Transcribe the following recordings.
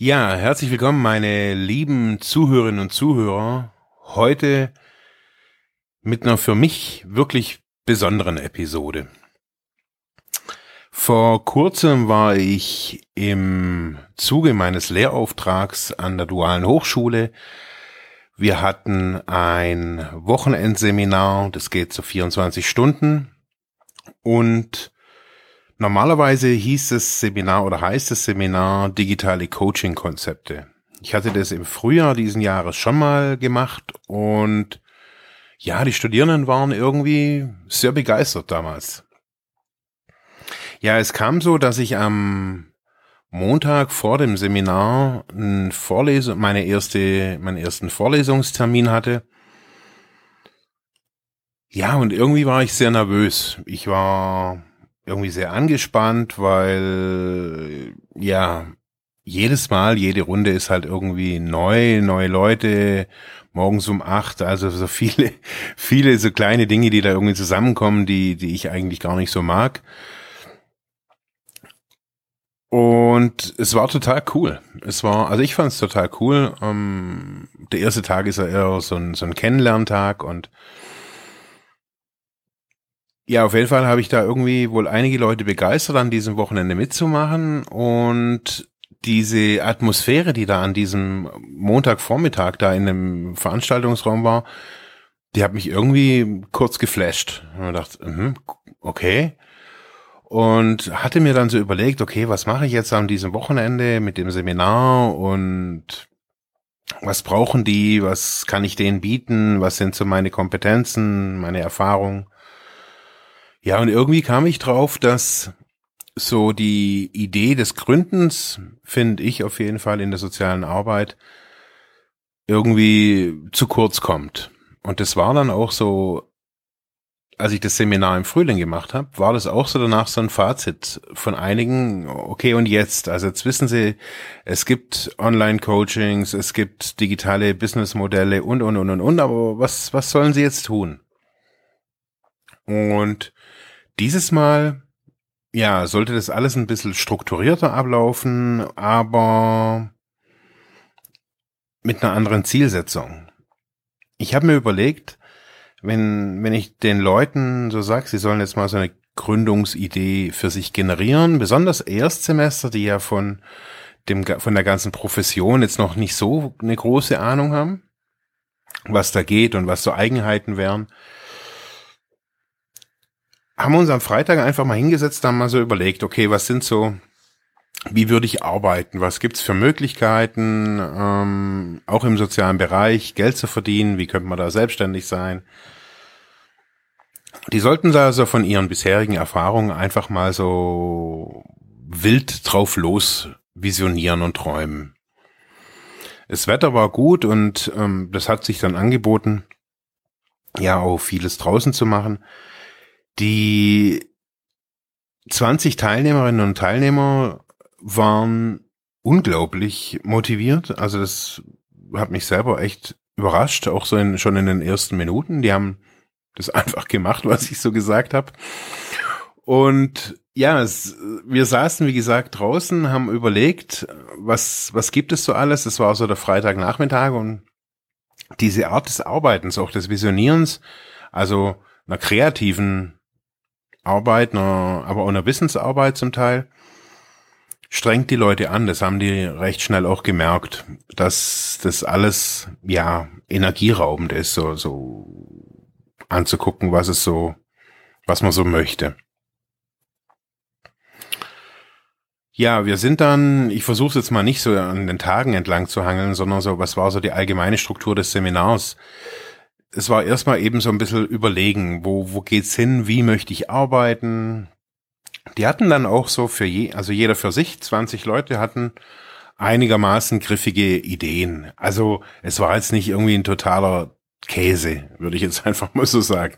Ja, herzlich willkommen, meine lieben Zuhörerinnen und Zuhörer. Heute mit einer für mich wirklich besonderen Episode. Vor kurzem war ich im Zuge meines Lehrauftrags an der Dualen Hochschule. Wir hatten ein Wochenendseminar, das geht so 24 Stunden und Normalerweise hieß das Seminar oder heißt das Seminar digitale Coaching-Konzepte. Ich hatte das im Frühjahr diesen Jahres schon mal gemacht und ja, die Studierenden waren irgendwie sehr begeistert damals. Ja, es kam so, dass ich am Montag vor dem Seminar eine Vorlesung, meine erste, meinen ersten Vorlesungstermin hatte. Ja, und irgendwie war ich sehr nervös. Ich war irgendwie sehr angespannt, weil ja, jedes Mal, jede Runde ist halt irgendwie neu, neue Leute, morgens um acht, also so viele, viele so kleine Dinge, die da irgendwie zusammenkommen, die, die ich eigentlich gar nicht so mag. Und es war total cool. Es war, also ich fand es total cool. Ähm, der erste Tag ist ja eher so ein, so ein Kennenlerntag und ja, auf jeden Fall habe ich da irgendwie wohl einige Leute begeistert, an diesem Wochenende mitzumachen und diese Atmosphäre, die da an diesem Montagvormittag da in dem Veranstaltungsraum war, die hat mich irgendwie kurz geflasht. Und dachte, mhm, okay. Und hatte mir dann so überlegt, okay, was mache ich jetzt an diesem Wochenende mit dem Seminar und was brauchen die, was kann ich denen bieten, was sind so meine Kompetenzen, meine Erfahrungen. Ja, und irgendwie kam ich drauf, dass so die Idee des Gründens, finde ich auf jeden Fall in der sozialen Arbeit, irgendwie zu kurz kommt. Und das war dann auch so, als ich das Seminar im Frühling gemacht habe, war das auch so danach so ein Fazit von einigen, okay, und jetzt? Also jetzt wissen Sie, es gibt Online-Coachings, es gibt digitale Businessmodelle und, und, und, und, und, aber was, was sollen Sie jetzt tun? Und dieses Mal, ja, sollte das alles ein bisschen strukturierter ablaufen, aber mit einer anderen Zielsetzung. Ich habe mir überlegt, wenn, wenn ich den Leuten so sage, sie sollen jetzt mal so eine Gründungsidee für sich generieren, besonders Erstsemester, die ja von dem, von der ganzen Profession jetzt noch nicht so eine große Ahnung haben, was da geht und was so Eigenheiten wären, haben uns am Freitag einfach mal hingesetzt, haben mal so überlegt, okay, was sind so, wie würde ich arbeiten? Was gibt's für Möglichkeiten, ähm, auch im sozialen Bereich Geld zu verdienen? Wie könnte man da selbstständig sein? Die sollten da also von ihren bisherigen Erfahrungen einfach mal so wild drauf los visionieren und träumen. Das Wetter war gut und ähm, das hat sich dann angeboten, ja auch vieles draußen zu machen. Die 20 Teilnehmerinnen und Teilnehmer waren unglaublich motiviert. Also das hat mich selber echt überrascht, auch so in, schon in den ersten Minuten. Die haben das einfach gemacht, was ich so gesagt habe. Und ja, es, wir saßen, wie gesagt, draußen, haben überlegt, was, was gibt es so alles. Es war so der Freitagnachmittag und diese Art des Arbeitens, auch des Visionierens, also einer kreativen Arbeit, einer, aber auch einer Wissensarbeit zum Teil, strengt die Leute an. Das haben die recht schnell auch gemerkt, dass das alles, ja, energieraubend ist, so, so anzugucken, was es so, was man so möchte. Ja, wir sind dann, ich versuche es jetzt mal nicht so an den Tagen entlang zu hangeln, sondern so, was war so die allgemeine Struktur des Seminars? Es war erstmal eben so ein bisschen überlegen, wo, wo geht's hin, wie möchte ich arbeiten. Die hatten dann auch so für je, also jeder für sich, 20 Leute hatten einigermaßen griffige Ideen. Also es war jetzt nicht irgendwie ein totaler Käse, würde ich jetzt einfach mal so sagen.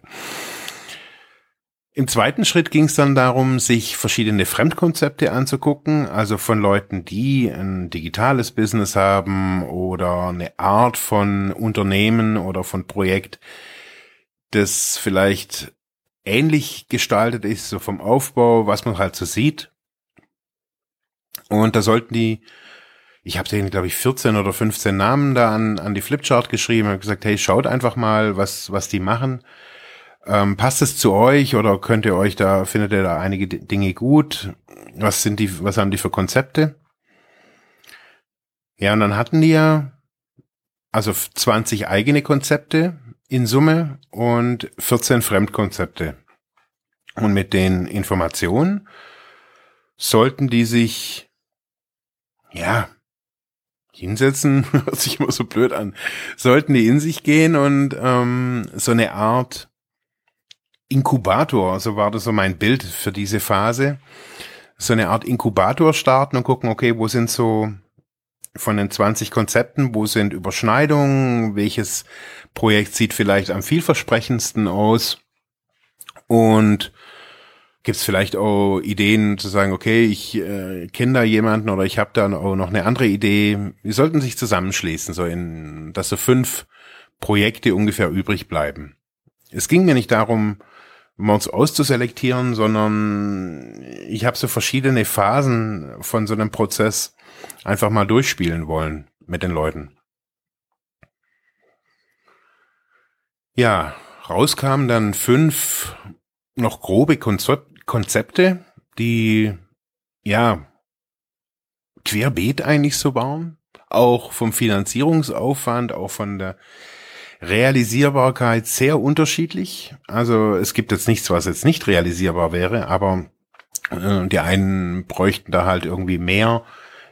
Im zweiten Schritt ging es dann darum, sich verschiedene Fremdkonzepte anzugucken, also von Leuten, die ein digitales Business haben oder eine Art von Unternehmen oder von Projekt, das vielleicht ähnlich gestaltet ist, so vom Aufbau, was man halt so sieht. Und da sollten die, ich habe denen, glaube ich, 14 oder 15 Namen da an, an die Flipchart geschrieben und gesagt, hey, schaut einfach mal, was, was die machen ähm, passt es zu euch oder könnt ihr euch da, findet ihr da einige Dinge gut? Was sind die, was haben die für Konzepte? Ja, und dann hatten die ja also 20 eigene Konzepte in Summe und 14 Fremdkonzepte. Und mit den Informationen sollten die sich, ja, hinsetzen, hört sich immer so blöd an, sollten die in sich gehen und ähm, so eine Art Inkubator, so war das so mein Bild für diese Phase. So eine Art Inkubator starten und gucken, okay, wo sind so von den 20 Konzepten, wo sind Überschneidungen, welches Projekt sieht vielleicht am vielversprechendsten aus und gibt es vielleicht auch Ideen zu sagen, okay, ich äh, kenne da jemanden oder ich habe da auch noch eine andere Idee. Wir sollten sich zusammenschließen, so in, dass so fünf Projekte ungefähr übrig bleiben. Es ging mir nicht darum, Mods auszuselektieren, sondern ich habe so verschiedene Phasen von so einem Prozess einfach mal durchspielen wollen mit den Leuten. Ja, rauskamen dann fünf noch grobe Konzepte, die ja querbeet eigentlich so waren, auch vom Finanzierungsaufwand, auch von der Realisierbarkeit sehr unterschiedlich. Also es gibt jetzt nichts, was jetzt nicht realisierbar wäre, aber äh, die einen bräuchten da halt irgendwie mehr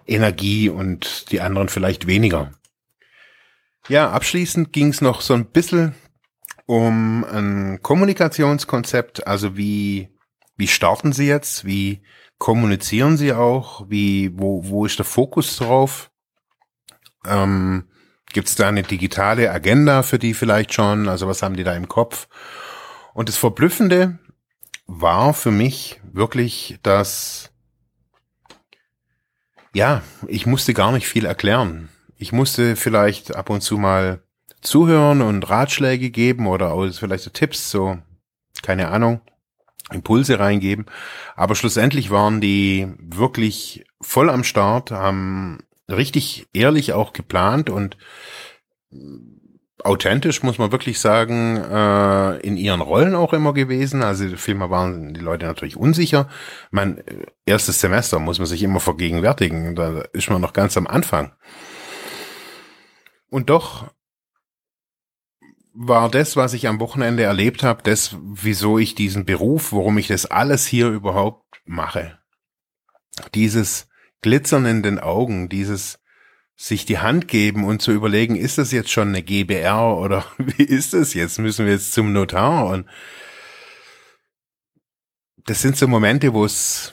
Energie und die anderen vielleicht weniger. Ja, abschließend ging es noch so ein bisschen um ein Kommunikationskonzept, also wie, wie starten Sie jetzt, wie kommunizieren Sie auch, wie, wo, wo ist der Fokus drauf? Ähm, Gibt es da eine digitale Agenda für die vielleicht schon? Also was haben die da im Kopf? Und das Verblüffende war für mich wirklich, dass, ja, ich musste gar nicht viel erklären. Ich musste vielleicht ab und zu mal zuhören und Ratschläge geben oder vielleicht so Tipps, so, keine Ahnung, Impulse reingeben. Aber schlussendlich waren die wirklich voll am Start, haben richtig ehrlich auch geplant und authentisch, muss man wirklich sagen, äh, in ihren Rollen auch immer gewesen. Also vielmehr waren die Leute natürlich unsicher. Mein erstes Semester muss man sich immer vergegenwärtigen. Da ist man noch ganz am Anfang. Und doch war das, was ich am Wochenende erlebt habe, das, wieso ich diesen Beruf, warum ich das alles hier überhaupt mache. Dieses Glitzern in den Augen, dieses sich die Hand geben und zu überlegen, ist das jetzt schon eine GBR oder wie ist das jetzt? Müssen wir jetzt zum Notar? Und das sind so Momente, wo es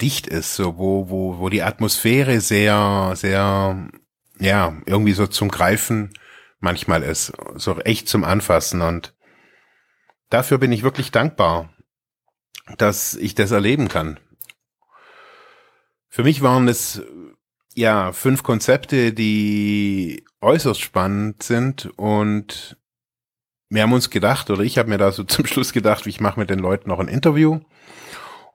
dicht ist, so wo, wo, wo die Atmosphäre sehr, sehr, ja, irgendwie so zum Greifen manchmal ist, so echt zum Anfassen und dafür bin ich wirklich dankbar, dass ich das erleben kann. Für mich waren es ja fünf Konzepte, die äußerst spannend sind und wir haben uns gedacht, oder ich habe mir da so zum Schluss gedacht, ich mache mit den Leuten noch ein Interview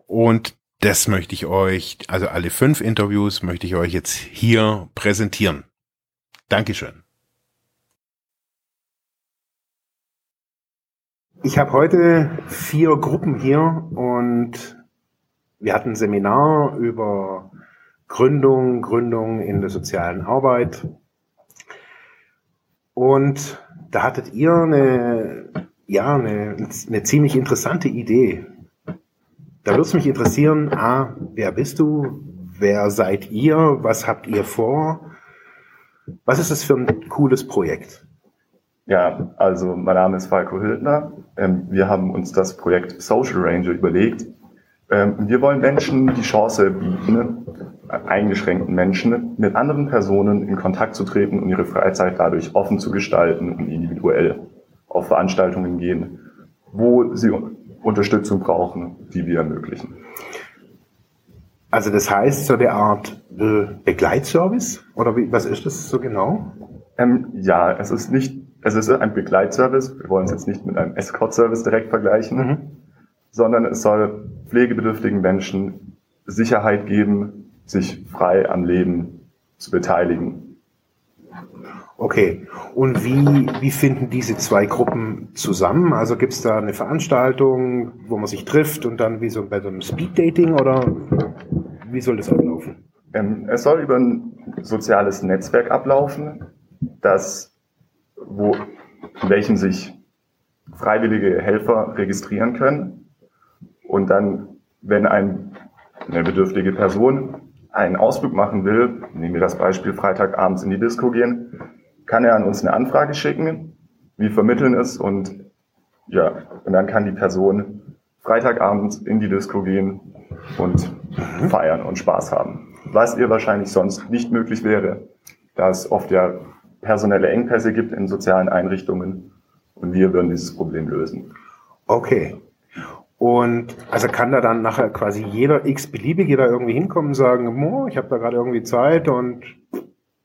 und das möchte ich euch, also alle fünf Interviews möchte ich euch jetzt hier präsentieren. Dankeschön. Ich habe heute vier Gruppen hier und wir hatten ein Seminar über Gründung, Gründung in der sozialen Arbeit. Und da hattet ihr eine, ja, eine, eine ziemlich interessante Idee. Da würde es mich interessieren, A, wer bist du? Wer seid ihr? Was habt ihr vor? Was ist das für ein cooles Projekt? Ja, also mein Name ist Falco Hildner. Ähm, wir haben uns das Projekt Social Ranger überlegt. Ähm, wir wollen Menschen die Chance bieten, eingeschränkten Menschen mit anderen Personen in Kontakt zu treten und ihre Freizeit dadurch offen zu gestalten und individuell auf Veranstaltungen gehen, wo sie Unterstützung brauchen, die wir ermöglichen. Also das heißt so eine Art äh, Begleitservice oder wie, was ist das so genau? Ähm, ja, es ist nicht, es ist ein Begleitservice. Wir wollen es jetzt nicht mit einem Escort-Service direkt vergleichen, mhm. sondern es soll pflegebedürftigen Menschen Sicherheit geben, sich frei am Leben zu beteiligen. Okay. Und wie, wie finden diese zwei Gruppen zusammen? Also gibt es da eine Veranstaltung, wo man sich trifft und dann wie so bei so einem Speed-Dating oder wie soll das ablaufen? Ähm, es soll über ein soziales Netzwerk ablaufen, das, wo, in welchem sich freiwillige Helfer registrieren können. Und dann, wenn ein, eine bedürftige Person einen Ausflug machen will, nehmen wir das Beispiel Freitagabends in die Disco gehen, kann er an uns eine Anfrage schicken. Wir vermitteln es und ja, und dann kann die Person Freitagabends in die Disco gehen und mhm. feiern und Spaß haben. Was ihr wahrscheinlich sonst nicht möglich wäre, da es oft ja personelle Engpässe gibt in sozialen Einrichtungen und wir würden dieses Problem lösen. Okay. Und also kann da dann nachher quasi jeder x-beliebige da irgendwie hinkommen und sagen, oh, ich habe da gerade irgendwie Zeit und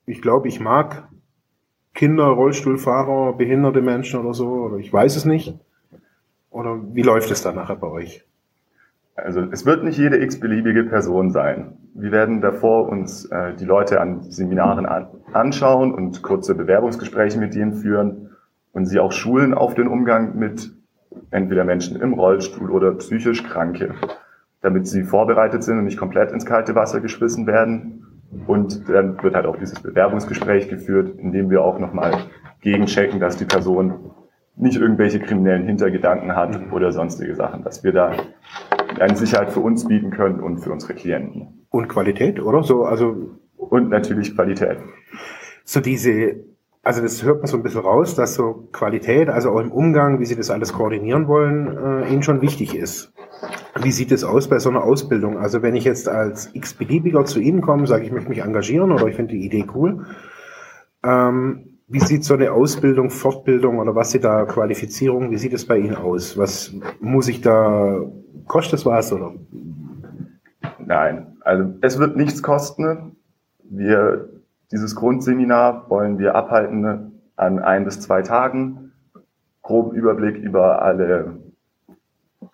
ich glaube, ich mag Kinder, Rollstuhlfahrer, behinderte Menschen oder so, oder ich weiß es nicht. Oder wie läuft es dann nachher bei euch? Also es wird nicht jede x-beliebige Person sein. Wir werden davor uns äh, die Leute an Seminaren an, anschauen und kurze Bewerbungsgespräche mit ihnen führen und sie auch schulen auf den Umgang mit entweder Menschen im Rollstuhl oder psychisch Kranke, damit sie vorbereitet sind und nicht komplett ins kalte Wasser geschmissen werden. Und dann wird halt auch dieses Bewerbungsgespräch geführt, in dem wir auch nochmal gegenchecken, dass die Person nicht irgendwelche kriminellen Hintergedanken hat oder sonstige Sachen, dass wir da eine Sicherheit für uns bieten können und für unsere Klienten. Und Qualität, oder? So, also und natürlich Qualität. So diese also das hört man so ein bisschen raus, dass so Qualität, also auch im Umgang, wie Sie das alles koordinieren wollen, äh, Ihnen schon wichtig ist. Wie sieht es aus bei so einer Ausbildung? Also wenn ich jetzt als x-beliebiger zu Ihnen komme, sage ich möchte mich engagieren oder ich finde die Idee cool, ähm, wie sieht so eine Ausbildung, Fortbildung oder was Sie da, Qualifizierung, wie sieht es bei Ihnen aus? Was muss ich da, kostet das was oder? Nein, also es wird nichts kosten. Wir dieses Grundseminar wollen wir abhalten an ein bis zwei Tagen. Groben Überblick über alle,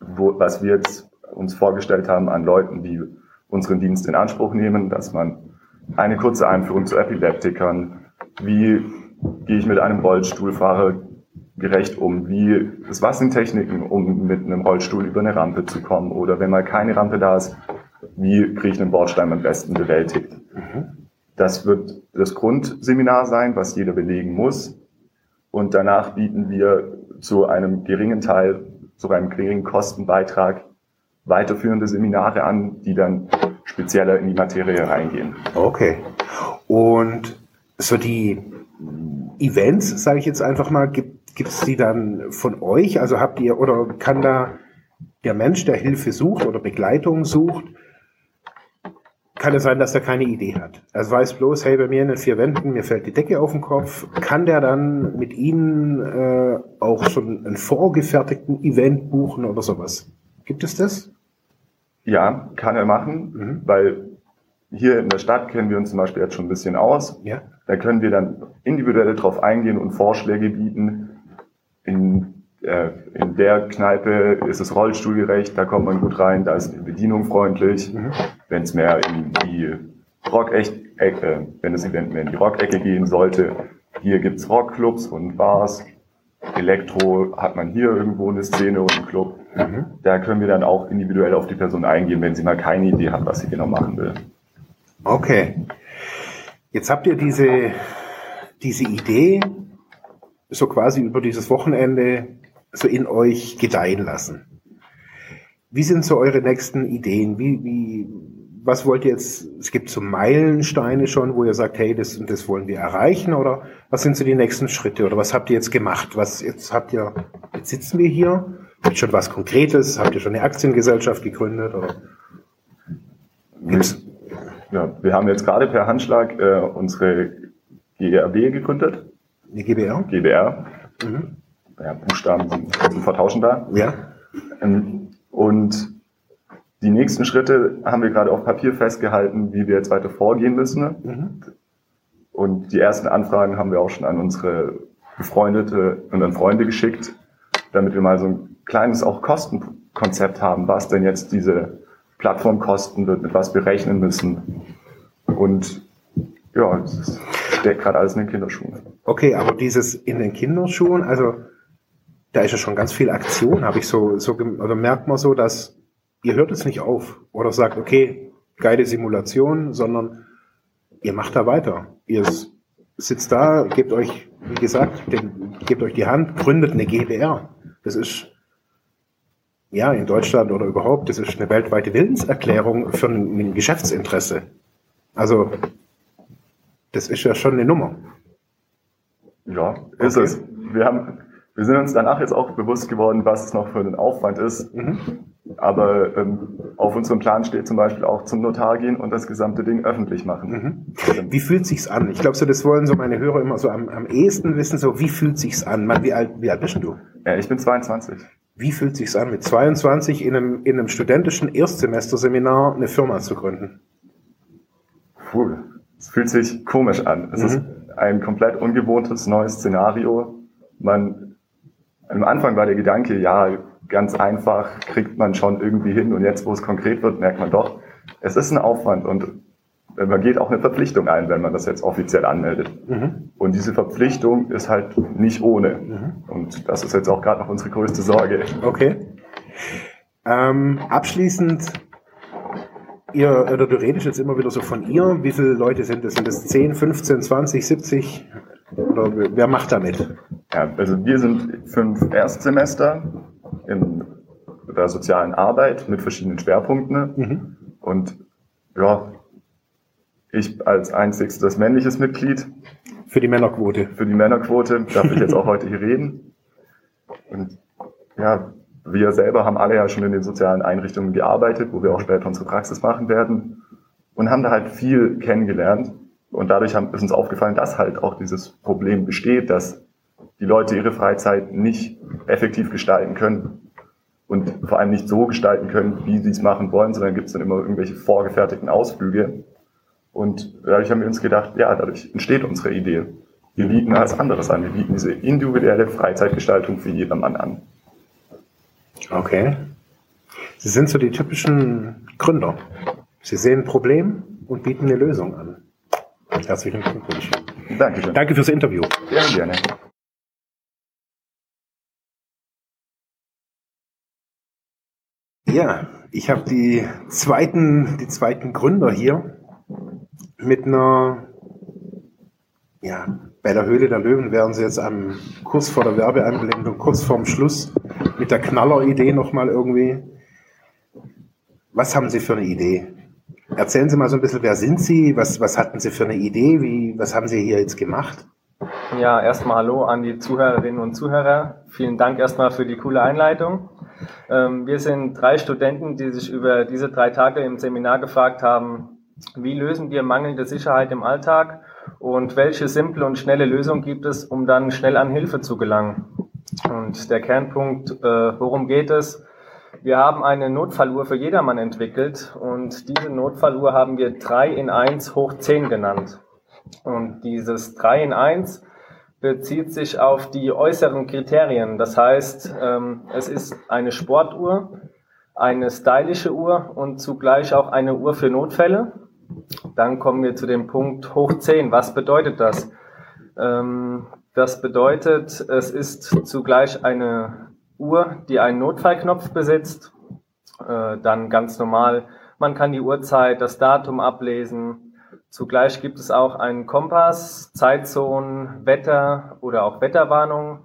wo, was wir jetzt uns vorgestellt haben an Leuten, die unseren Dienst in Anspruch nehmen, dass man eine kurze Einführung zu Epileptikern, wie gehe ich mit einem Rollstuhlfahrer gerecht um, wie, was sind Techniken, um mit einem Rollstuhl über eine Rampe zu kommen oder wenn mal keine Rampe da ist, wie kriege ich einen Bordstein am besten bewältigt. Mhm. Das wird das Grundseminar sein, was jeder belegen muss. Und danach bieten wir zu einem geringen Teil, zu einem geringen Kostenbeitrag weiterführende Seminare an, die dann spezieller in die Materie reingehen. Okay. Und so die Events, sage ich jetzt einfach mal, gibt es die dann von euch? Also habt ihr oder kann da der Mensch, der Hilfe sucht oder Begleitung sucht, kann es sein, dass er keine Idee hat. Er weiß bloß, hey, bei mir in den vier Wänden, mir fällt die Decke auf den Kopf. Kann der dann mit Ihnen äh, auch schon einen vorgefertigten Event buchen oder sowas? Gibt es das? Ja, kann er machen, mhm. weil hier in der Stadt kennen wir uns zum Beispiel jetzt schon ein bisschen aus. Ja. Da können wir dann individuell drauf eingehen und Vorschläge bieten. In äh, der Kneipe ist es rollstuhlgerecht, da kommt man gut rein, da ist die Bedienung freundlich. Mhm. Wenn es mehr in die Rock-Ecke, wenn das Event mehr in die Rock-Ecke gehen sollte, hier gibt's Rockclubs und Bars. Elektro hat man hier irgendwo eine Szene und einen Club. Mhm. Da können wir dann auch individuell auf die Person eingehen, wenn sie mal keine Idee hat, was sie genau machen will. Okay. Jetzt habt ihr diese, diese Idee so quasi über dieses Wochenende so in euch gedeihen lassen. Wie sind so eure nächsten Ideen? Wie, wie, was wollt ihr jetzt? Es gibt so Meilensteine schon, wo ihr sagt, hey, das und das wollen wir erreichen, oder was sind so die nächsten Schritte? Oder was habt ihr jetzt gemacht? Was jetzt habt ihr? Jetzt sitzen wir hier. Gibt schon was Konkretes? Habt ihr schon eine Aktiengesellschaft gegründet? Oder gibt's? Ja, wir haben jetzt gerade per Handschlag äh, unsere GRB gegründet. Die GBR? GBR. Mhm. Ja, Buchstaben sind, sind vertauschbar. Ja. Ähm, und die nächsten Schritte haben wir gerade auf Papier festgehalten, wie wir jetzt weiter vorgehen müssen. Mhm. Und die ersten Anfragen haben wir auch schon an unsere Befreundete und an Freunde geschickt, damit wir mal so ein kleines auch Kostenkonzept haben, was denn jetzt diese Plattform kosten wird, mit was wir rechnen müssen. Und ja, es steckt gerade alles in den Kinderschuhen. Okay, aber dieses in den Kinderschuhen, also da ist ja schon ganz viel Aktion, habe ich so, so, oder merkt man so, dass ihr hört es nicht auf oder sagt, okay, geile Simulation, sondern ihr macht da weiter. Ihr sitzt da, gebt euch, wie gesagt, den, gebt euch die Hand, gründet eine GBR. Das ist ja in Deutschland oder überhaupt, das ist eine weltweite Willenserklärung für ein, ein Geschäftsinteresse. Also das ist ja schon eine Nummer. Ja, ist okay. es. Wir haben wir sind uns danach jetzt auch bewusst geworden, was es noch für ein Aufwand ist. Mhm. Aber ähm, auf unserem Plan steht zum Beispiel auch zum Notar gehen und das gesamte Ding öffentlich machen. Mhm. Wie fühlt sich's an? Ich glaube, so das wollen so meine Hörer immer so am, am ehesten wissen. So wie fühlt sich's an? Man, wie alt, wie alt bist du? Ja, ich bin 22. Wie fühlt sich's an, mit 22 in einem, in einem studentischen Erstsemesterseminar eine Firma zu gründen? Puh, es fühlt sich komisch an. Es mhm. ist ein komplett ungewohntes neues Szenario. Man am Anfang war der Gedanke, ja, ganz einfach kriegt man schon irgendwie hin und jetzt, wo es konkret wird, merkt man doch, es ist ein Aufwand und man geht auch eine Verpflichtung ein, wenn man das jetzt offiziell anmeldet. Mhm. Und diese Verpflichtung ist halt nicht ohne. Mhm. Und das ist jetzt auch gerade noch unsere größte Sorge. Okay. Ähm, abschließend, ihr, oder du redest jetzt immer wieder so von ihr. Wie viele Leute sind das? Sind das 10, 15, 20, 70? Oder wer macht damit? Ja, also wir sind fünf Erstsemester in der sozialen Arbeit mit verschiedenen Schwerpunkten. Mhm. Und ja, ich als einzigstes männliches Mitglied. Für die Männerquote. Für die Männerquote darf ich jetzt auch heute hier reden. Und ja, wir selber haben alle ja schon in den sozialen Einrichtungen gearbeitet, wo wir auch später unsere Praxis machen werden und haben da halt viel kennengelernt. Und dadurch haben, ist uns aufgefallen, dass halt auch dieses Problem besteht, dass die Leute ihre Freizeit nicht effektiv gestalten können und vor allem nicht so gestalten können, wie sie es machen wollen, sondern gibt es dann immer irgendwelche vorgefertigten Ausflüge. Und dadurch haben wir uns gedacht, ja, dadurch entsteht unsere Idee. Wir bieten als anderes an. Wir bieten diese individuelle Freizeitgestaltung für jedermann an. Okay. Sie sind so die typischen Gründer. Sie sehen ein Problem und bieten eine Lösung an. Herzlichen Glückwunsch. Dankeschön. Danke fürs Interview. Ja, gerne. Ja, ich habe die zweiten, die zweiten Gründer hier mit einer, ja, bei der Höhle der Löwen wären sie jetzt am kurz vor der Werbeanblendung, kurz vorm Schluss mit der Knaller-Idee nochmal irgendwie. Was haben Sie für eine Idee? Erzählen Sie mal so ein bisschen, wer sind Sie? Was, was hatten Sie für eine Idee? Wie, was haben Sie hier jetzt gemacht? Ja, erstmal Hallo an die Zuhörerinnen und Zuhörer. Vielen Dank erstmal für die coole Einleitung. Ähm, wir sind drei Studenten, die sich über diese drei Tage im Seminar gefragt haben, wie lösen wir mangelnde Sicherheit im Alltag und welche simple und schnelle Lösung gibt es, um dann schnell an Hilfe zu gelangen. Und der Kernpunkt, äh, worum geht es? Wir haben eine Notfalluhr für jedermann entwickelt und diese Notfalluhr haben wir 3 in 1 hoch 10 genannt. Und dieses 3 in 1 bezieht sich auf die äußeren Kriterien. Das heißt, ähm, es ist eine Sportuhr, eine stylische Uhr und zugleich auch eine Uhr für Notfälle. Dann kommen wir zu dem Punkt hoch 10. Was bedeutet das? Ähm, das bedeutet, es ist zugleich eine Uhr, die einen Notfallknopf besitzt. Äh, dann ganz normal, man kann die Uhrzeit, das Datum ablesen, Zugleich gibt es auch einen Kompass, Zeitzonen, Wetter oder auch Wetterwarnungen.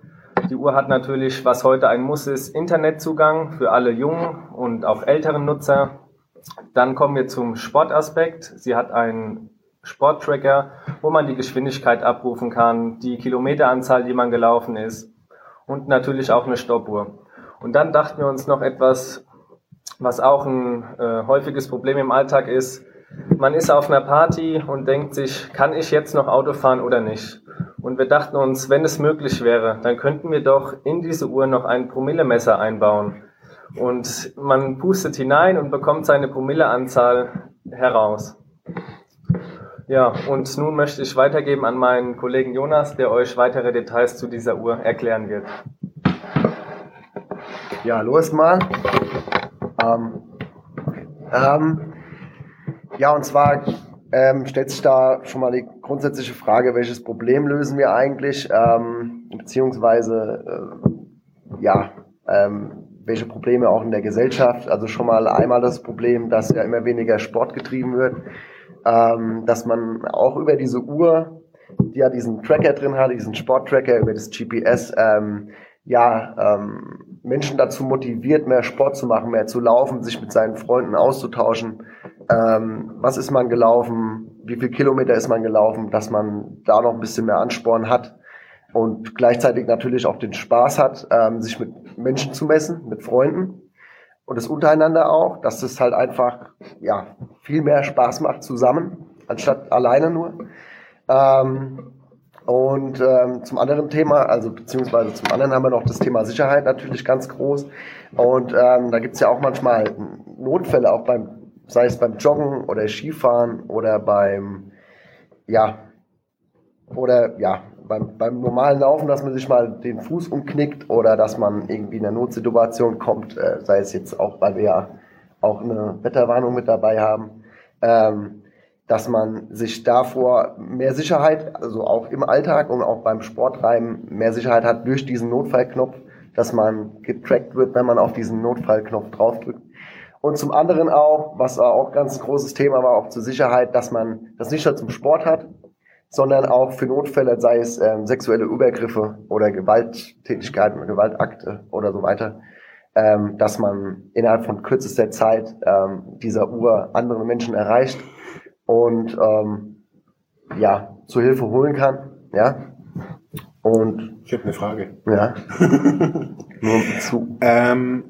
Die Uhr hat natürlich, was heute ein Muss ist, Internetzugang für alle jungen und auch älteren Nutzer. Dann kommen wir zum Sportaspekt. Sie hat einen Sporttracker, wo man die Geschwindigkeit abrufen kann, die Kilometeranzahl, die man gelaufen ist und natürlich auch eine Stoppuhr. Und dann dachten wir uns noch etwas, was auch ein äh, häufiges Problem im Alltag ist, Man ist auf einer Party und denkt sich, kann ich jetzt noch Auto fahren oder nicht? Und wir dachten uns, wenn es möglich wäre, dann könnten wir doch in diese Uhr noch ein Promillemesser einbauen. Und man pustet hinein und bekommt seine Promilleanzahl heraus. Ja, und nun möchte ich weitergeben an meinen Kollegen Jonas, der euch weitere Details zu dieser Uhr erklären wird. Ja, los mal. Ähm, ähm, ja, und zwar ähm, stellt sich da schon mal die grundsätzliche Frage, welches Problem lösen wir eigentlich, ähm, beziehungsweise äh, ja, ähm, welche Probleme auch in der Gesellschaft. Also schon mal einmal das Problem, dass ja immer weniger Sport getrieben wird, ähm, dass man auch über diese Uhr, die ja diesen Tracker drin hat, diesen Sporttracker über das GPS, ähm, ja, ähm, Menschen dazu motiviert, mehr Sport zu machen, mehr zu laufen, sich mit seinen Freunden auszutauschen. Ähm, was ist man gelaufen? Wie viel Kilometer ist man gelaufen? Dass man da noch ein bisschen mehr Ansporn hat und gleichzeitig natürlich auch den Spaß hat, ähm, sich mit Menschen zu messen, mit Freunden und es untereinander auch, dass es halt einfach ja viel mehr Spaß macht zusammen anstatt alleine nur. Ähm, und ähm, zum anderen Thema, also beziehungsweise zum anderen haben wir noch das Thema Sicherheit natürlich ganz groß. Und ähm, da gibt's ja auch manchmal Notfälle, auch beim, sei es beim Joggen oder Skifahren oder beim, ja, oder ja, beim, beim normalen Laufen, dass man sich mal den Fuß umknickt oder dass man irgendwie in eine Notsituation kommt, äh, sei es jetzt auch, weil wir ja auch eine Wetterwarnung mit dabei haben. Ähm, dass man sich davor mehr Sicherheit, also auch im Alltag und auch beim Sportreiben mehr Sicherheit hat durch diesen Notfallknopf, dass man getrackt wird, wenn man auf diesen Notfallknopf draufdrückt. Und zum anderen auch, was auch ganz großes Thema war, auch zur Sicherheit, dass man das nicht nur zum Sport hat, sondern auch für Notfälle, sei es ähm, sexuelle Übergriffe oder Gewalttätigkeiten oder Gewaltakte oder so weiter, ähm, dass man innerhalb von kürzester Zeit ähm, dieser Uhr andere Menschen erreicht und ähm, ja, zur Hilfe holen kann. Ja. Und ich habe eine Frage. Ja. Nur zu. Ähm,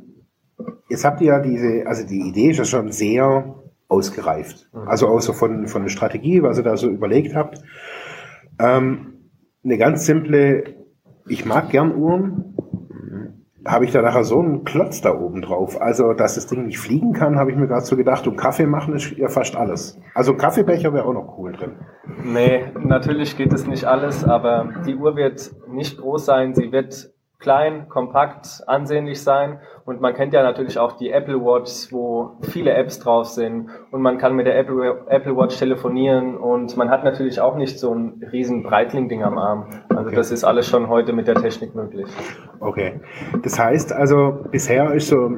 jetzt habt ihr ja diese, also die Idee ist ja schon sehr ausgereift. Mhm. Also so von, von der Strategie, was ihr da so überlegt habt. Ähm, eine ganz simple, ich mag gern Uhren, habe ich da nachher so einen Klotz da oben drauf. Also, dass das Ding nicht fliegen kann, habe ich mir gerade so gedacht. Und Kaffee machen ist ja fast alles. Also Kaffeebecher wäre auch noch cool drin. Nee, natürlich geht es nicht alles, aber die Uhr wird nicht groß sein. Sie wird klein, kompakt, ansehnlich sein. Und man kennt ja natürlich auch die Apple Watch, wo viele Apps drauf sind. Und man kann mit der Apple, Apple Watch telefonieren. Und man hat natürlich auch nicht so ein riesen Breitling-Ding am Arm. Also okay. das ist alles schon heute mit der Technik möglich. Okay. Das heißt also, bisher ist so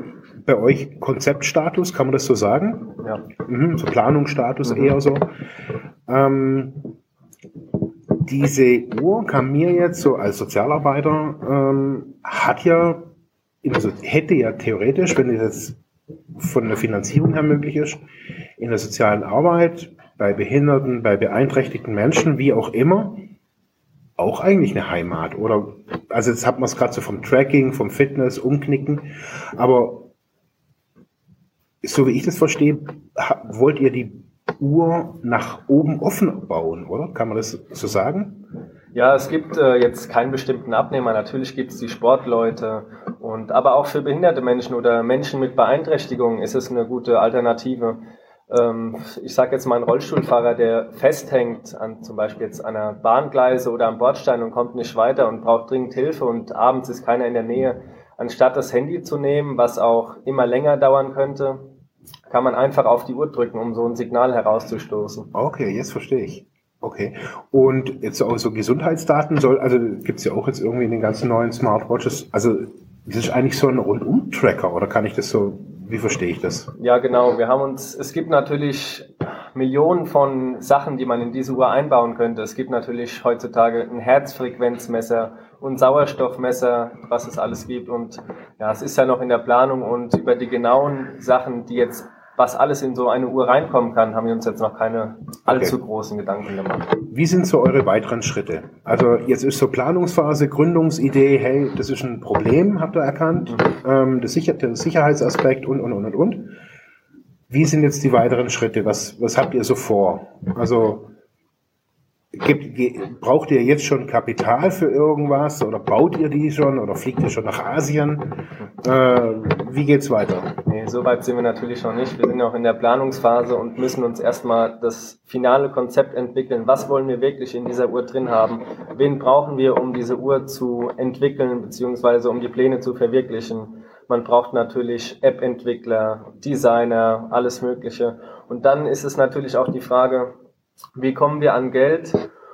bei euch Konzeptstatus, kann man das so sagen? Ja. Mhm, so Planungsstatus mhm. eher so. Ähm, diese Uhr kam mir jetzt so als Sozialarbeiter, ähm, hat ja, also hätte ja theoretisch, wenn es jetzt von der Finanzierung her möglich ist, in der sozialen Arbeit, bei Behinderten, bei beeinträchtigten Menschen, wie auch immer, auch eigentlich eine Heimat. Oder, also jetzt hat man es gerade so vom Tracking, vom Fitness, Umknicken, aber so wie ich das verstehe, wollt ihr die Uhr nach oben offen bauen, oder? Kann man das so sagen? Ja, es gibt äh, jetzt keinen bestimmten Abnehmer. Natürlich gibt es die Sportleute und aber auch für behinderte Menschen oder Menschen mit Beeinträchtigungen ist es eine gute Alternative. Ähm, ich sage jetzt mal einen Rollstuhlfahrer, der festhängt an zum Beispiel jetzt an einer Bahngleise oder am Bordstein und kommt nicht weiter und braucht dringend Hilfe und abends ist keiner in der Nähe. Anstatt das Handy zu nehmen, was auch immer länger dauern könnte, kann man einfach auf die Uhr drücken, um so ein Signal herauszustoßen. Okay, jetzt verstehe ich. Okay. Und jetzt auch so Gesundheitsdaten soll, also gibt's ja auch jetzt irgendwie in den ganzen neuen Smartwatches, also das ist eigentlich so ein Rundum-Tracker oder kann ich das so, wie verstehe ich das? Ja, genau. Wir haben uns, es gibt natürlich Millionen von Sachen, die man in diese Uhr einbauen könnte. Es gibt natürlich heutzutage ein Herzfrequenzmesser und Sauerstoffmesser, was es alles gibt. Und ja, es ist ja noch in der Planung und über die genauen Sachen, die jetzt was alles in so eine Uhr reinkommen kann, haben wir uns jetzt noch keine allzu okay. großen Gedanken gemacht. Wie sind so eure weiteren Schritte? Also jetzt ist so Planungsphase, Gründungsidee, hey, das ist ein Problem, habt ihr erkannt, mhm. ähm, das Sicher der Sicherheitsaspekt und, und, und, und, und. Wie sind jetzt die weiteren Schritte? Was, was habt ihr so vor? Also gibt, braucht ihr jetzt schon Kapital für irgendwas oder baut ihr die schon oder fliegt ihr schon nach Asien? Äh, wie geht's weiter? Nee, so weit sind wir natürlich noch nicht. Wir sind noch in der Planungsphase und müssen uns erstmal das finale Konzept entwickeln. Was wollen wir wirklich in dieser Uhr drin haben? Wen brauchen wir, um diese Uhr zu entwickeln beziehungsweise um die Pläne zu verwirklichen? Man braucht natürlich App-Entwickler, Designer, alles Mögliche. Und dann ist es natürlich auch die Frage, wie kommen wir an Geld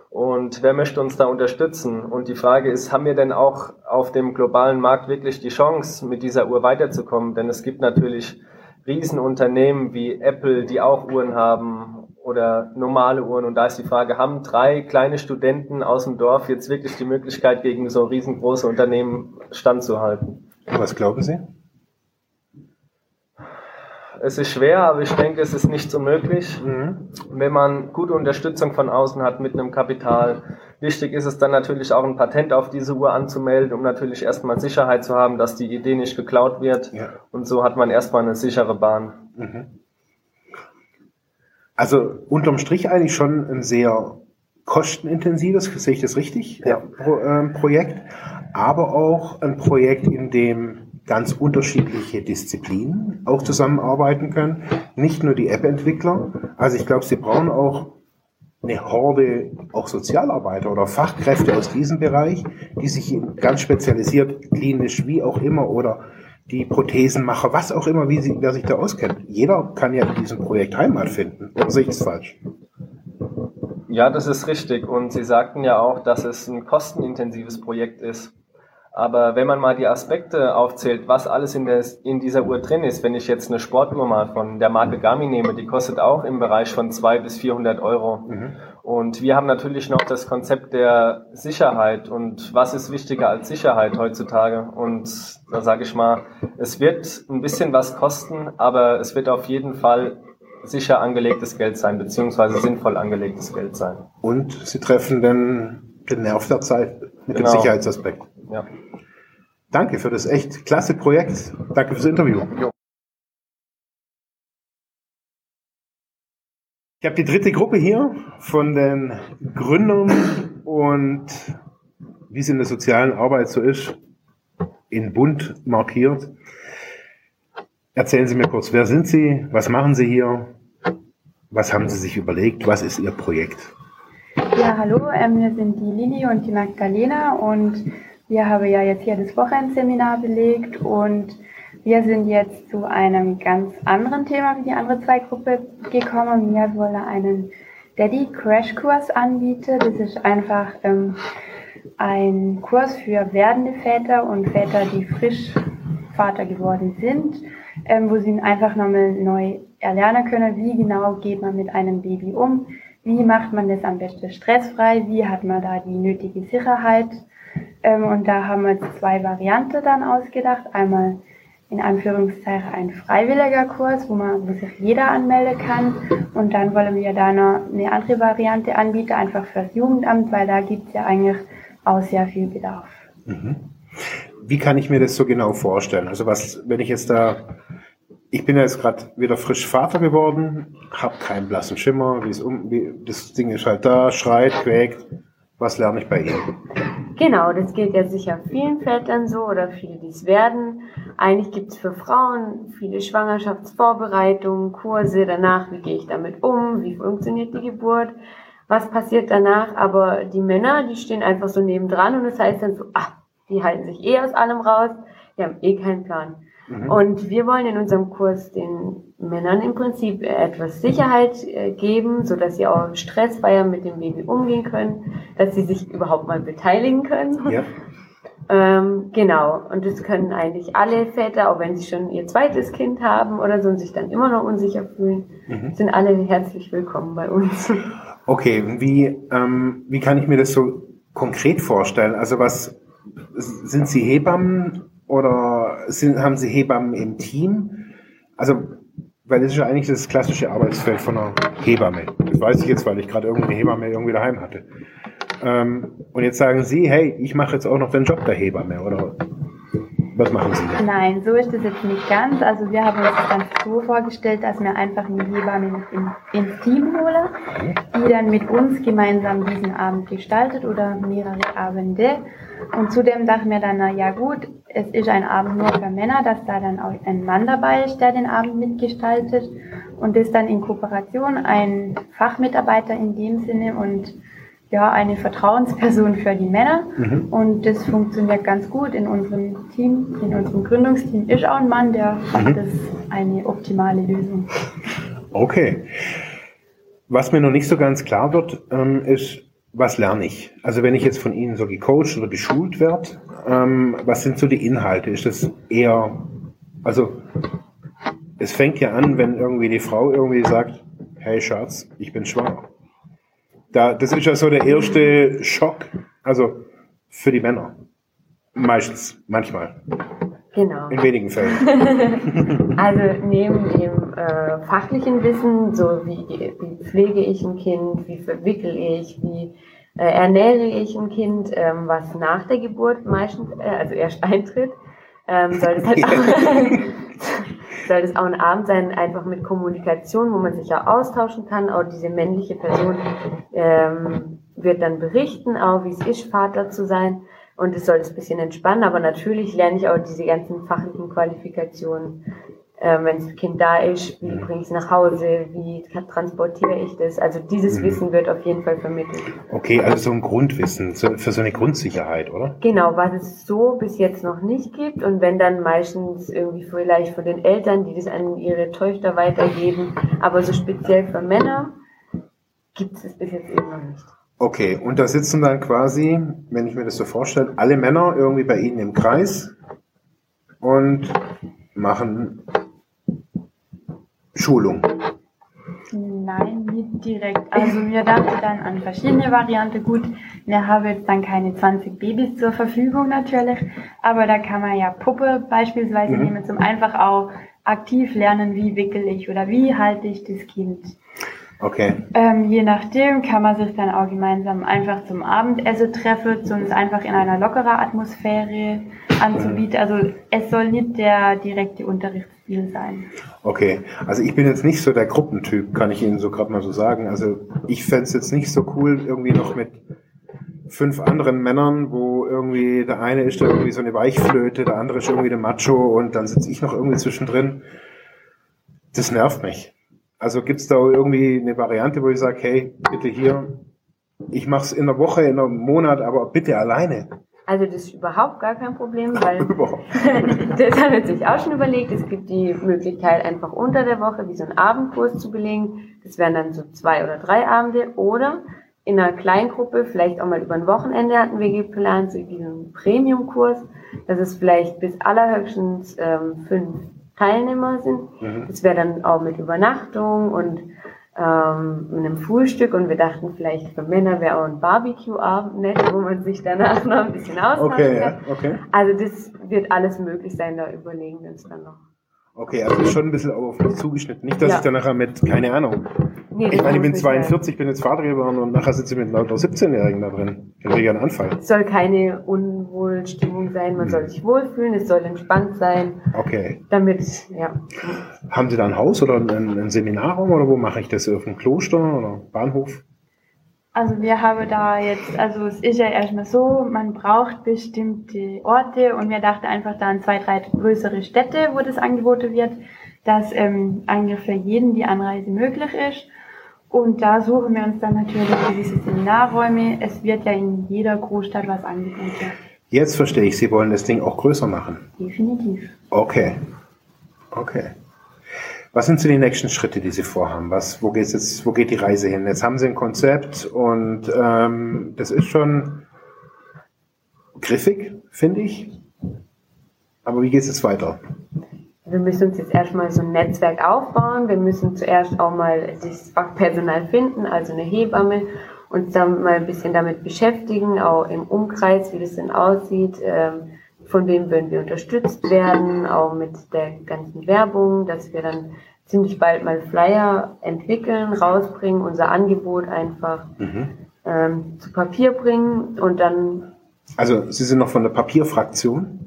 und wer möchte uns da unterstützen? Und die Frage ist, haben wir denn auch auf dem globalen Markt wirklich die Chance, mit dieser Uhr weiterzukommen? Denn es gibt natürlich Riesenunternehmen wie Apple, die auch Uhren haben oder normale Uhren. Und da ist die Frage, haben drei kleine Studenten aus dem Dorf jetzt wirklich die Möglichkeit, gegen so riesengroße Unternehmen standzuhalten? Was glauben Sie? Es ist schwer, aber ich denke, es ist nicht so möglich, mhm. wenn man gute Unterstützung von außen hat mit einem Kapital. Wichtig ist es dann natürlich auch ein Patent auf diese Uhr anzumelden, um natürlich erstmal Sicherheit zu haben, dass die Idee nicht geklaut wird. Ja. Und so hat man erstmal eine sichere Bahn. Mhm. Also unterm Strich eigentlich schon ein sehr kostenintensives, sehe ich das richtig, ja. Pro, äh, Projekt, aber auch ein Projekt, in dem ganz unterschiedliche Disziplinen auch zusammenarbeiten können. Nicht nur die App-Entwickler. Also ich glaube, sie brauchen auch eine Horde auch Sozialarbeiter oder Fachkräfte aus diesem Bereich, die sich ganz spezialisiert, klinisch wie auch immer oder die Prothesenmacher, was auch immer, wie sie, wer sich da auskennt. Jeder kann ja in diesem Projekt Heimat finden. Oder sehe ich das falsch? Ja, das ist richtig. Und Sie sagten ja auch, dass es ein kostenintensives Projekt ist. Aber wenn man mal die Aspekte aufzählt, was alles in, der, in dieser Uhr drin ist, wenn ich jetzt eine Sportuhr mal von der Marke Garmin nehme, die kostet auch im Bereich von 200 bis 400 Euro. Mhm. Und wir haben natürlich noch das Konzept der Sicherheit. Und was ist wichtiger als Sicherheit heutzutage? Und da sage ich mal, es wird ein bisschen was kosten, aber es wird auf jeden Fall sicher angelegtes Geld sein, beziehungsweise sinnvoll angelegtes Geld sein. Und Sie treffen den, den Nerv der Zeit mit genau. dem Sicherheitsaspekt. Ja. Danke für das echt klasse Projekt. Danke fürs Interview. Jo. Ich habe die dritte Gruppe hier von den Gründern und wie es in der sozialen Arbeit so ist, in bunt markiert. Erzählen Sie mir kurz, wer sind Sie? Was machen Sie hier? Was haben Sie sich überlegt? Was ist Ihr Projekt? Ja, hallo, ähm, wir sind die Lili und die Magdalena und wir haben ja jetzt hier das Wochenendseminar belegt und wir sind jetzt zu einem ganz anderen Thema wie die andere zwei Gruppe gekommen. Wir wollen einen Daddy Crash Kurs anbieten. Das ist einfach ähm, ein Kurs für werdende Väter und Väter, die frisch Vater geworden sind, ähm, wo sie einfach nochmal neu erlernen können, wie genau geht man mit einem Baby um, wie macht man das am besten stressfrei, wie hat man da die nötige Sicherheit ähm, und da haben wir zwei Varianten dann ausgedacht. Einmal in Anführungszeichen ein freiwilliger Kurs, wo man wo sich jeder anmelden kann. Und dann wollen wir da noch eine andere Variante anbieten, einfach fürs Jugendamt, weil da gibt es ja eigentlich auch sehr viel Bedarf. Mhm. Wie kann ich mir das so genau vorstellen? Also was, wenn ich jetzt da, ich bin ja jetzt gerade wieder frisch Vater geworden, habe keinen blassen Schimmer, wie es um, wie, das Ding ist halt da, schreit, quäkt. Was lerne ich bei Ihnen? Genau, das geht ja sicher vielen Vätern so oder viele, die es werden. Eigentlich gibt es für Frauen viele Schwangerschaftsvorbereitungen, Kurse danach, wie gehe ich damit um, wie funktioniert die Geburt, was passiert danach. Aber die Männer, die stehen einfach so nebendran und das heißt dann so, ah, die halten sich eh aus allem raus, die haben eh keinen Plan. Mhm. Und wir wollen in unserem Kurs den Männern im Prinzip etwas Sicherheit äh, geben, so dass sie auch stressfreier mit dem Baby umgehen können, dass sie sich überhaupt mal beteiligen können. Ja. Ähm, genau. Und das können eigentlich alle Väter, auch wenn sie schon ihr zweites Kind haben oder so und sich dann immer noch unsicher fühlen, mhm. sind alle herzlich willkommen bei uns. Okay, wie, ähm, wie kann ich mir das so konkret vorstellen? Also was sind Sie Hebammen oder sind, haben Sie Hebammen im Team? Also, weil das ist ja eigentlich das klassische Arbeitsfeld von einer Hebamme. Das weiß ich jetzt, weil ich gerade irgendeine Hebamme irgendwie daheim hatte. Ähm, und jetzt sagen Sie, hey, ich mache jetzt auch noch den Job der Hebamme, oder? Was machen Sie da? Nein, so ist es jetzt nicht ganz. Also wir haben uns das ganz so vorgestellt, dass wir einfach eine Hebamme mit in, ins Team holen, die dann mit uns gemeinsam diesen Abend gestaltet oder mehrere Abende. Und zudem dachten wir dann, na ja gut, es ist ein Abend nur für Männer, dass da dann auch ein Mann dabei ist, der den Abend mitgestaltet. Und das dann in Kooperation ein Fachmitarbeiter in dem Sinne und ja, eine Vertrauensperson für die Männer. Mhm. Und das funktioniert ganz gut. In unserem Team, in unserem Gründungsteam ist auch ein Mann, der macht das eine optimale Lösung. Okay. Was mir noch nicht so ganz klar wird, ähm, ist, was lerne ich? Also wenn ich jetzt von Ihnen so gecoacht oder geschult werde, ähm, was sind so die Inhalte? Ist das eher, also es fängt ja an, wenn irgendwie die Frau irgendwie sagt, hey Schatz, ich bin schwanger. Da, das ist ja so der erste Schock, also für die Männer. Meistens, manchmal, Genau. in wenigen Fällen. Also neben dem äh, fachlichen Wissen, so wie, wie pflege ich ein Kind, wie verwickel ich, wie äh, ernähre ich ein Kind, ähm, was nach der Geburt meistens, äh, also erst eintritt, ähm, soll es halt auch, soll es auch ein Abend sein, einfach mit Kommunikation, wo man sich ja austauschen kann. Auch diese männliche Person ähm, wird dann berichten, auch wie es ist, Vater zu sein. Und es soll es ein bisschen entspannen, aber natürlich lerne ich auch diese ganzen fachlichen Qualifikationen. Ähm, wenn das Kind da ist, wie bringe ich es nach Hause, wie tra- transportiere ich das? Also dieses Wissen wird auf jeden Fall vermittelt. Okay, also so ein Grundwissen so, für so eine Grundsicherheit, oder? Genau, was es so bis jetzt noch nicht gibt und wenn dann meistens irgendwie vielleicht von den Eltern, die das an ihre Töchter weitergeben, aber so speziell für Männer gibt es bis jetzt eben noch nicht. Okay, und da sitzen dann quasi, wenn ich mir das so vorstelle, alle Männer irgendwie bei Ihnen im Kreis und machen Schulung. Nein, nicht direkt. Also wir dachten dann an verschiedene Varianten. Gut, wir haben jetzt dann keine 20 Babys zur Verfügung natürlich, aber da kann man ja Puppe beispielsweise Mhm. nehmen, zum einfach auch aktiv lernen, wie wickel ich oder wie halte ich das Kind. Okay, Ähm, je nachdem kann man sich dann auch gemeinsam einfach zum Abendessen treffen, uns einfach in einer lockeren Atmosphäre anzubieten. Also es soll nicht der direkte Unterrichtsstil sein. okay. Also ich bin jetzt nicht so der Gruppentyp, kann ich Ihnen so gerade mal so sagen. Also ich fänd's jetzt nicht so cool, irgendwie noch mit fünf anderen Männern, wo irgendwie der eine ist da irgendwie so eine Weichflöte, der andere ist irgendwie der Macho und dann sitze ich noch irgendwie zwischendrin. Das nervt mich. Also gibt's da irgendwie eine Variante, wo ich sage, hey, bitte hier, ich mach's in der Woche, in einem Monat, aber bitte alleine. Also das ist überhaupt gar kein Problem, weil das haben wir sich auch schon überlegt. Es gibt die Möglichkeit, einfach unter der Woche wie so einen Abendkurs zu belegen. Das wären dann so zwei oder drei Abende. Oder in einer Kleingruppe, vielleicht auch mal über ein Wochenende hatten wir geplant, so wie so einen Premium-Kurs, dass es vielleicht bis allerhöchstens ähm, fünf Teilnehmer sind. Mhm. Das wäre dann auch mit Übernachtung und ähm, mit einem Frühstück und wir dachten vielleicht für Männer wäre auch ein Barbecue-Abend nett, wo man sich danach noch ein bisschen austauschen Okay, kann. ja, okay. Also das wird alles möglich sein, da überlegen wir uns dann noch. Okay, also schon ein bisschen auf mich zugeschnitten. Nicht, dass Ja. ich dann nachher mit, keine Ahnung. Nee, Ich meine, ich bin muss nicht sein. 42, bin jetzt Vater geworden und nachher sitze ich mit lauter 17-Jährigen da drin. Dann kriege ich einen Anfall. Es soll keine Unwohlstimmung sein, man soll sich wohlfühlen, es soll entspannt sein, Okay. damit, ja. Haben Sie da ein Haus oder ein, ein Seminarraum oder wo mache ich das? Auf dem Kloster oder Bahnhof? Also wir haben da jetzt, also es ist ja erstmal so, man braucht bestimmte Orte und wir dachten einfach da an zwei, drei größere Städte, wo das angeboten wird, dass ähm, eigentlich für jeden die Anreise möglich ist. Und da suchen wir uns dann natürlich gewisse Seminarräume. Es wird ja in jeder Großstadt was angeboten. Jetzt verstehe ich, Sie wollen das Ding auch größer machen. Definitiv. Okay. Okay. Was sind so die nächsten Schritte, die Sie vorhaben? Was, wo geht's jetzt, wo geht die Reise hin? Jetzt haben Sie ein Konzept und ähm, das ist schon griffig, finde ich. Aber wie geht's jetzt weiter? Wir müssen uns jetzt erstmal so ein Netzwerk aufbauen. Wir müssen zuerst auch mal das Fachpersonal finden, also eine Hebamme, uns dann mal ein bisschen damit beschäftigen, auch im Umkreis, wie das denn aussieht, ähm, von wem würden wir unterstützt werden, auch mit der ganzen Werbung, dass wir dann ziemlich bald mal Flyer entwickeln, rausbringen, unser Angebot einfach Mhm. ähm, zu Papier bringen und dann Also Sie sind noch von der Papierfraktion?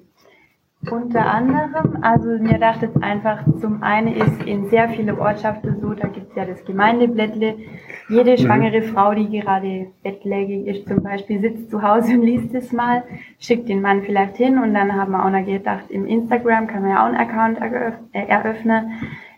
Unter anderem, also mir dachte es einfach, zum einen ist in sehr vielen Ortschaften so, da gibt es ja das Gemeindeblättle. Jede Mhm. schwangere Frau, die gerade bettlägerig ist, zum Beispiel, sitzt zu Hause und liest es mal, schickt den Mann vielleicht hin und dann haben wir auch noch gedacht, im Instagram kann man ja auch einen Account äh, eröffnen.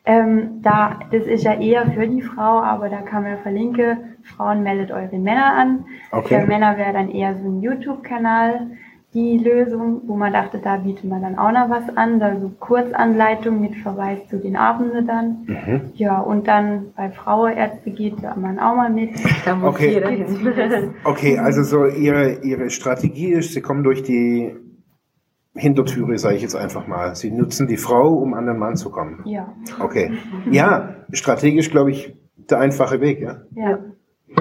Ähm, da, das ist ja eher für die Frau, aber da kann man verlinken, Frauen meldet eure Männer an. Okay. Für Männer wäre dann eher so ein YouTube-Kanal die Lösung, wo man dachte, da bietet man dann auch noch was an, da so Kurzanleitung mit Verweis zu den Abenden dann. Mhm. Ja, und dann bei Frauenärzte geht da man auch mal mit. Da muss Okay. jeder hin. Okay, also so ihre, ihre Strategie ist, sie kommen durch die Hintertüre, sage ich jetzt einfach mal. Sie nutzen die Frau, um an den Mann zu kommen. Ja, Okay. Ja, strategisch glaube ich der einfache Weg, ja. ja.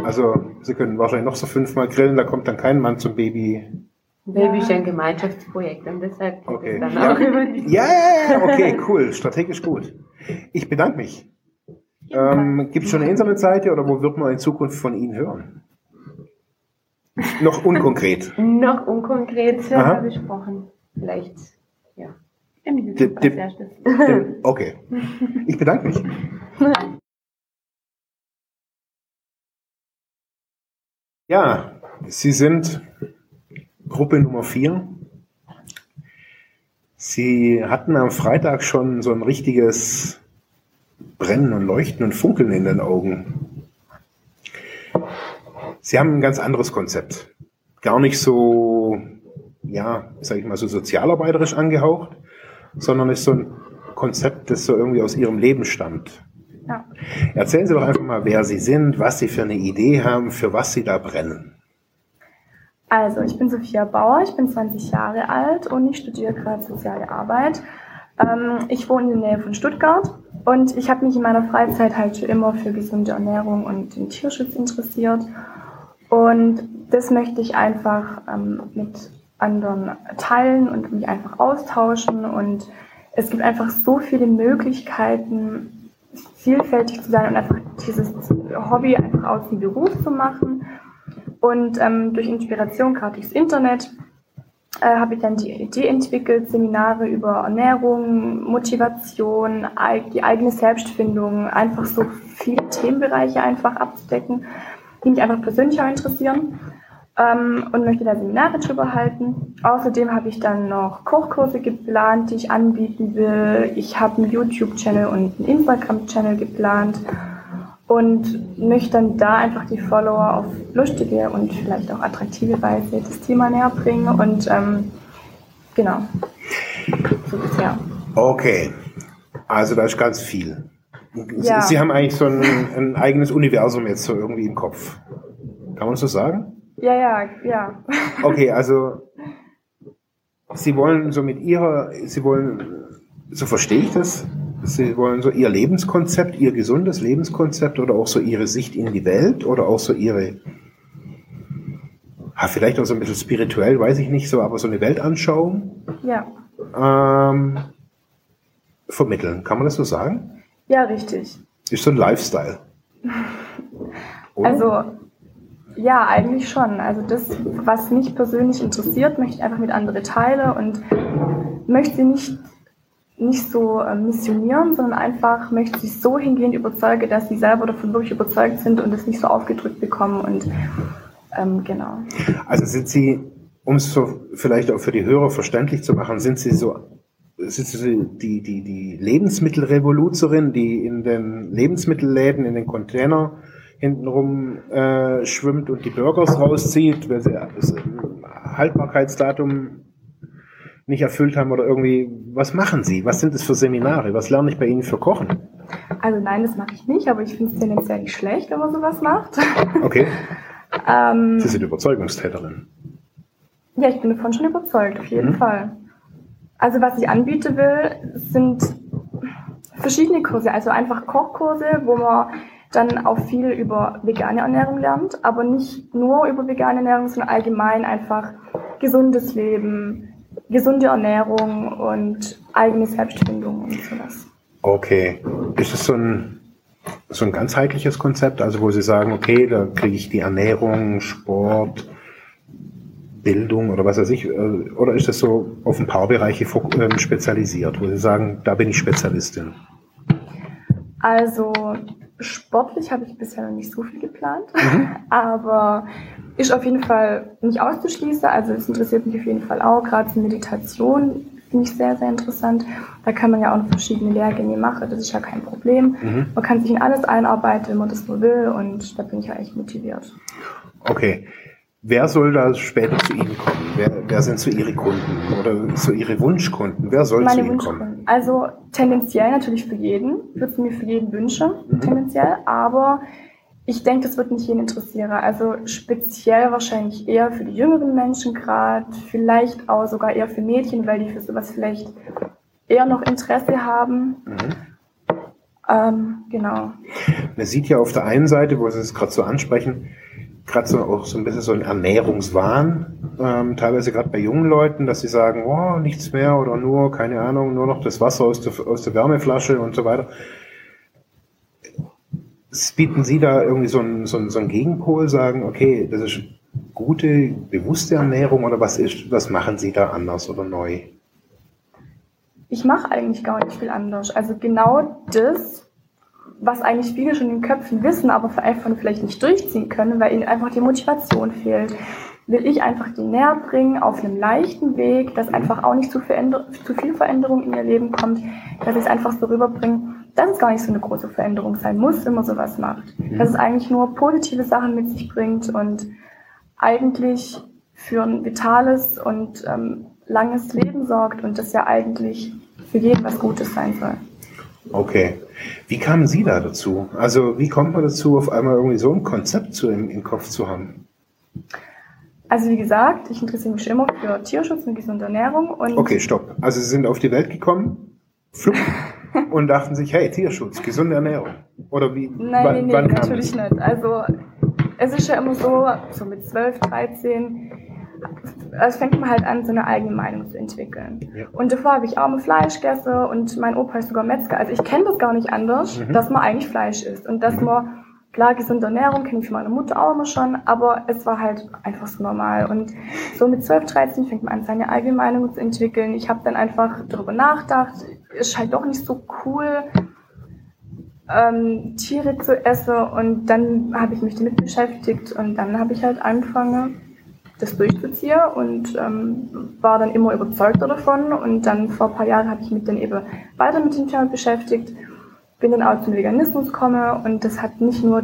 Also sie können wahrscheinlich noch so fünfmal grillen, da kommt dann kein Mann zum Baby. Baby ist ein Gemeinschaftsprojekt und deshalb geht Okay. es dann Ja. auch über die. Ja, ja, ja, okay, cool, strategisch gut. Ich bedanke mich. Ähm, Gibt es schon eine Internetseite oder wo wird man in Zukunft von Ihnen hören? Noch unkonkret. Noch unkonkret, Aha. besprochen. vielleicht. Ja. Im YouTube dip. Okay. Ich bedanke mich. Ja, Sie sind Gruppe Nummer 4. Sie hatten am Freitag schon so ein richtiges Brennen und Leuchten und Funkeln in den Augen. Sie haben ein ganz anderes Konzept. Gar nicht so, ja, sag ich mal, so sozialarbeiterisch angehaucht, sondern ist so ein Konzept, das so irgendwie aus Ihrem Leben stammt. Ja. Erzählen Sie doch einfach mal, wer Sie sind, was Sie für eine Idee haben, für was Sie da brennen. Also, ich bin Sophia Bauer, ich bin 20 Jahre alt und ich studiere gerade soziale Arbeit. Ähm, ich wohne in der Nähe von Stuttgart und ich habe mich in meiner Freizeit halt schon immer für gesunde Ernährung und den Tierschutz interessiert. Und das möchte ich einfach ähm, mit anderen teilen und mich einfach austauschen. Und es gibt einfach so viele Möglichkeiten, vielfältig zu sein und einfach dieses Hobby einfach aus dem Beruf zu machen. Und ähm, durch Inspiration, gerade durchs Internet, äh, habe ich dann die Idee entwickelt, Seminare über Ernährung, Motivation, die eigene Selbstfindung, einfach so viele Themenbereiche einfach abzudecken, die mich einfach persönlich auch interessieren ähm, und möchte da Seminare drüber halten. Außerdem habe ich dann noch Kochkurse geplant, die ich anbieten will. Ich habe einen YouTube-Channel und einen Instagram-Channel geplant und möchte dann da einfach die Follower auf lustige und vielleicht auch attraktive Weise das Thema näher bringen und ähm, genau, so bisher. Okay, also da ist ganz viel. Sie, Ja. Sie haben eigentlich so ein, ein eigenes Universum jetzt so irgendwie im Kopf. Kann man das so sagen? Ja, ja, ja. Okay, also Sie wollen so mit Ihrer, Sie wollen, so verstehe ich das, Sie wollen so Ihr Lebenskonzept, Ihr gesundes Lebenskonzept oder auch so Ihre Sicht in die Welt oder auch so Ihre, ah, vielleicht auch so ein bisschen spirituell, weiß ich nicht so, aber so eine Weltanschauung Ja, ähm, vermitteln. Kann man das so sagen? ja, richtig. Ist so ein Lifestyle. Oder? Also, ja, eigentlich schon. Also das, was mich persönlich interessiert, möchte ich einfach mit anderen teilen und möchte sie nicht, nicht so äh, missionieren, sondern einfach möchte sie so hingehend überzeugen, dass sie selber davon wirklich überzeugt sind und es nicht so aufgedrückt bekommen und ähm, genau. Also sind Sie, um es so vielleicht auch für die Hörer verständlich zu machen, sind Sie so, sind Sie die, die, die Lebensmittelrevoluzerin, die in den Lebensmittelläden, in den Container hintenrum äh, schwimmt und die Burgers rauszieht, weil sie das Haltbarkeitsdatum nicht erfüllt haben oder irgendwie, was machen Sie? Was sind das für Seminare? Was lerne ich bei Ihnen für Kochen? Also nein, das mache ich nicht, aber ich finde es tendenziell nicht schlecht, wenn man sowas macht. Okay, ähm, Sie sind Überzeugungstäterin. Ja, ich bin davon schon überzeugt, auf jeden Mhm. Fall. Also was ich anbieten will, sind verschiedene Kurse, also einfach Kochkurse, wo man dann auch viel über vegane Ernährung lernt, aber nicht nur über vegane Ernährung, sondern allgemein einfach gesundes Leben, gesunde Ernährung und eigene Selbstfindung und sowas. Okay. Ist es so ein, so ein ganzheitliches Konzept, also wo Sie sagen, okay, da kriege ich die Ernährung, Sport, Bildung oder was weiß ich? äh, Oder ist das so auf ein paar Bereiche ähm, spezialisiert, wo Sie sagen, da bin ich Spezialistin? Also sportlich habe ich bisher noch nicht so viel geplant, aber ist auf jeden Fall nicht auszuschließen. Also es interessiert mich auf jeden Fall auch. Gerade die Meditation finde ich sehr, sehr interessant. Da kann man ja auch verschiedene Lehrgänge machen. Das ist ja kein Problem. Mhm. Man kann sich in alles einarbeiten, wenn man das nur will. Und da bin ich ja echt motiviert. Okay. Wer soll da später zu Ihnen kommen? Wer, wer sind so Ihre Kunden oder so Ihre Wunschkunden? Wer soll zu Meine Ihnen kommen? Also tendenziell natürlich für jeden. Ich würde mir für jeden wünschen, Mhm. tendenziell. Aber ich denke, das wird nicht jeden interessieren. Also speziell wahrscheinlich eher für die jüngeren Menschen gerade. Vielleicht auch sogar eher für Mädchen, weil die für sowas vielleicht eher noch Interesse haben. Mhm. Ähm, genau. Man sieht ja auf der einen Seite, wo Sie es gerade so ansprechen, gerade so auch so ein bisschen so ein Ernährungswahn, ähm, teilweise gerade bei jungen Leuten, dass sie sagen, oh, nichts mehr oder nur, keine Ahnung, nur noch das Wasser aus der, aus der Wärmeflasche und so weiter. Bieten Sie da irgendwie so einen, so, einen, so einen Gegenpol, sagen, okay, das ist gute, bewusste Ernährung oder was ist, was machen Sie da anders oder neu? Ich mache eigentlich gar nicht viel anders. Also genau das, was eigentlich viele schon in den Köpfen wissen, aber einfach vielleicht nicht durchziehen können, weil ihnen einfach die Motivation fehlt, will ich einfach die näher bringen auf einem leichten Weg, dass einfach auch nicht zu, zu viel Veränderung in ihr Leben kommt, dass ich es einfach so rüberbringe, dass es gar nicht so eine große Veränderung sein muss, wenn man sowas macht. Dass es eigentlich nur positive Sachen mit sich bringt und eigentlich für ein vitales und ähm, langes Leben sorgt und das ja eigentlich für jeden was Gutes sein soll. Okay. Wie kamen Sie da dazu? Also wie kommt man dazu, auf einmal irgendwie so ein Konzept zu im, im Kopf zu haben? Also wie gesagt, ich interessiere mich immer für Tierschutz und gesunde Ernährung und Okay, stopp. Also Sie sind auf die Welt gekommen, flupp, und dachten sich, hey, Tierschutz, gesunde Ernährung. Oder wie? nein, nee, nee, kam natürlich das? nicht. Also es ist ja immer so, so mit 12, 13, es fängt man halt an, so eine eigene Meinung zu entwickeln. Ja. Und davor habe ich auch mal Fleisch gegessen und mein Opa ist sogar Metzger. Also ich kenne das gar nicht anders, Mhm. dass man eigentlich Fleisch isst und dass Mhm. man Klar, gesunde Ernährung kenne ich von meiner Mutter auch immer schon, aber es war halt einfach so normal. Und so mit 12, 13 fängt man an, seine eigene Meinung zu entwickeln. Ich habe dann einfach darüber nachgedacht, ist halt doch nicht so cool, ähm, Tiere zu essen. Und dann habe ich mich damit beschäftigt und dann habe ich halt angefangen, das durchzuziehen und ähm, war dann immer überzeugter davon. Und dann vor ein paar Jahren habe ich mich dann eben weiter mit dem Thema beschäftigt bin dann auch zum Veganismus gekommen und das hat nicht nur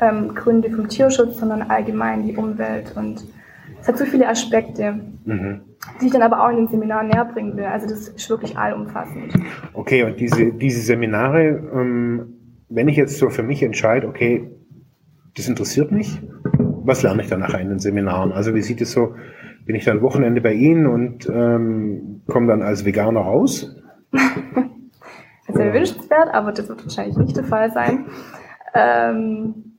ähm, Gründe vom Tierschutz, sondern allgemein die Umwelt und es hat so viele Aspekte, Mhm. die ich dann aber auch in den Seminaren näher bringen will. Also das ist wirklich allumfassend. Okay, und diese, diese Seminare, ähm, wenn ich jetzt so für mich entscheide, okay, das interessiert mich, was lerne ich dann nachher in den Seminaren? Also wie sieht es so, bin ich dann Wochenende bei Ihnen und ähm, komme dann als Veganer raus? Also sehr wünschenswert, aber das wird wahrscheinlich nicht der Fall sein. Ähm,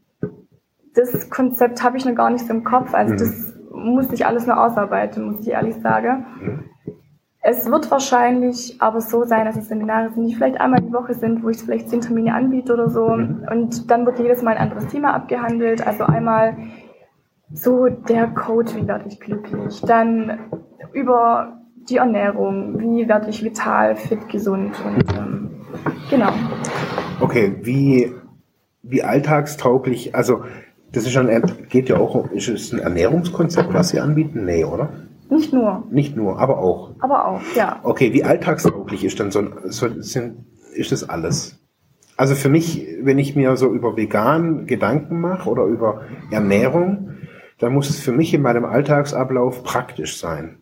das Konzept habe ich noch gar nicht so im Kopf, also Mhm. das muss ich alles nur ausarbeiten, muss ich ehrlich sagen. Mhm. Es wird wahrscheinlich aber so sein, dass es Seminare sind, die vielleicht einmal die Woche sind, wo ich vielleicht zehn Termine anbiete oder so. Mhm. Und dann wird jedes Mal ein anderes Thema abgehandelt. Also einmal so der Code, wie werde ich glücklich. Dann über die Ernährung, wie werde ich vital, fit, gesund. Und ähm, genau. Okay, wie, wie alltagstauglich, also das ist schon, geht ja auch, ist es ein Ernährungskonzept, was Sie anbieten? Nee, oder? Nicht nur, Nicht nur, aber auch. aber auch, ja. Okay, wie alltagstauglich ist dann so, ein- so sind, ist das alles? Also für mich, wenn ich mir so über vegan Gedanken mache oder über Ernährung, dann muss es für mich in meinem Alltagsablauf praktisch sein.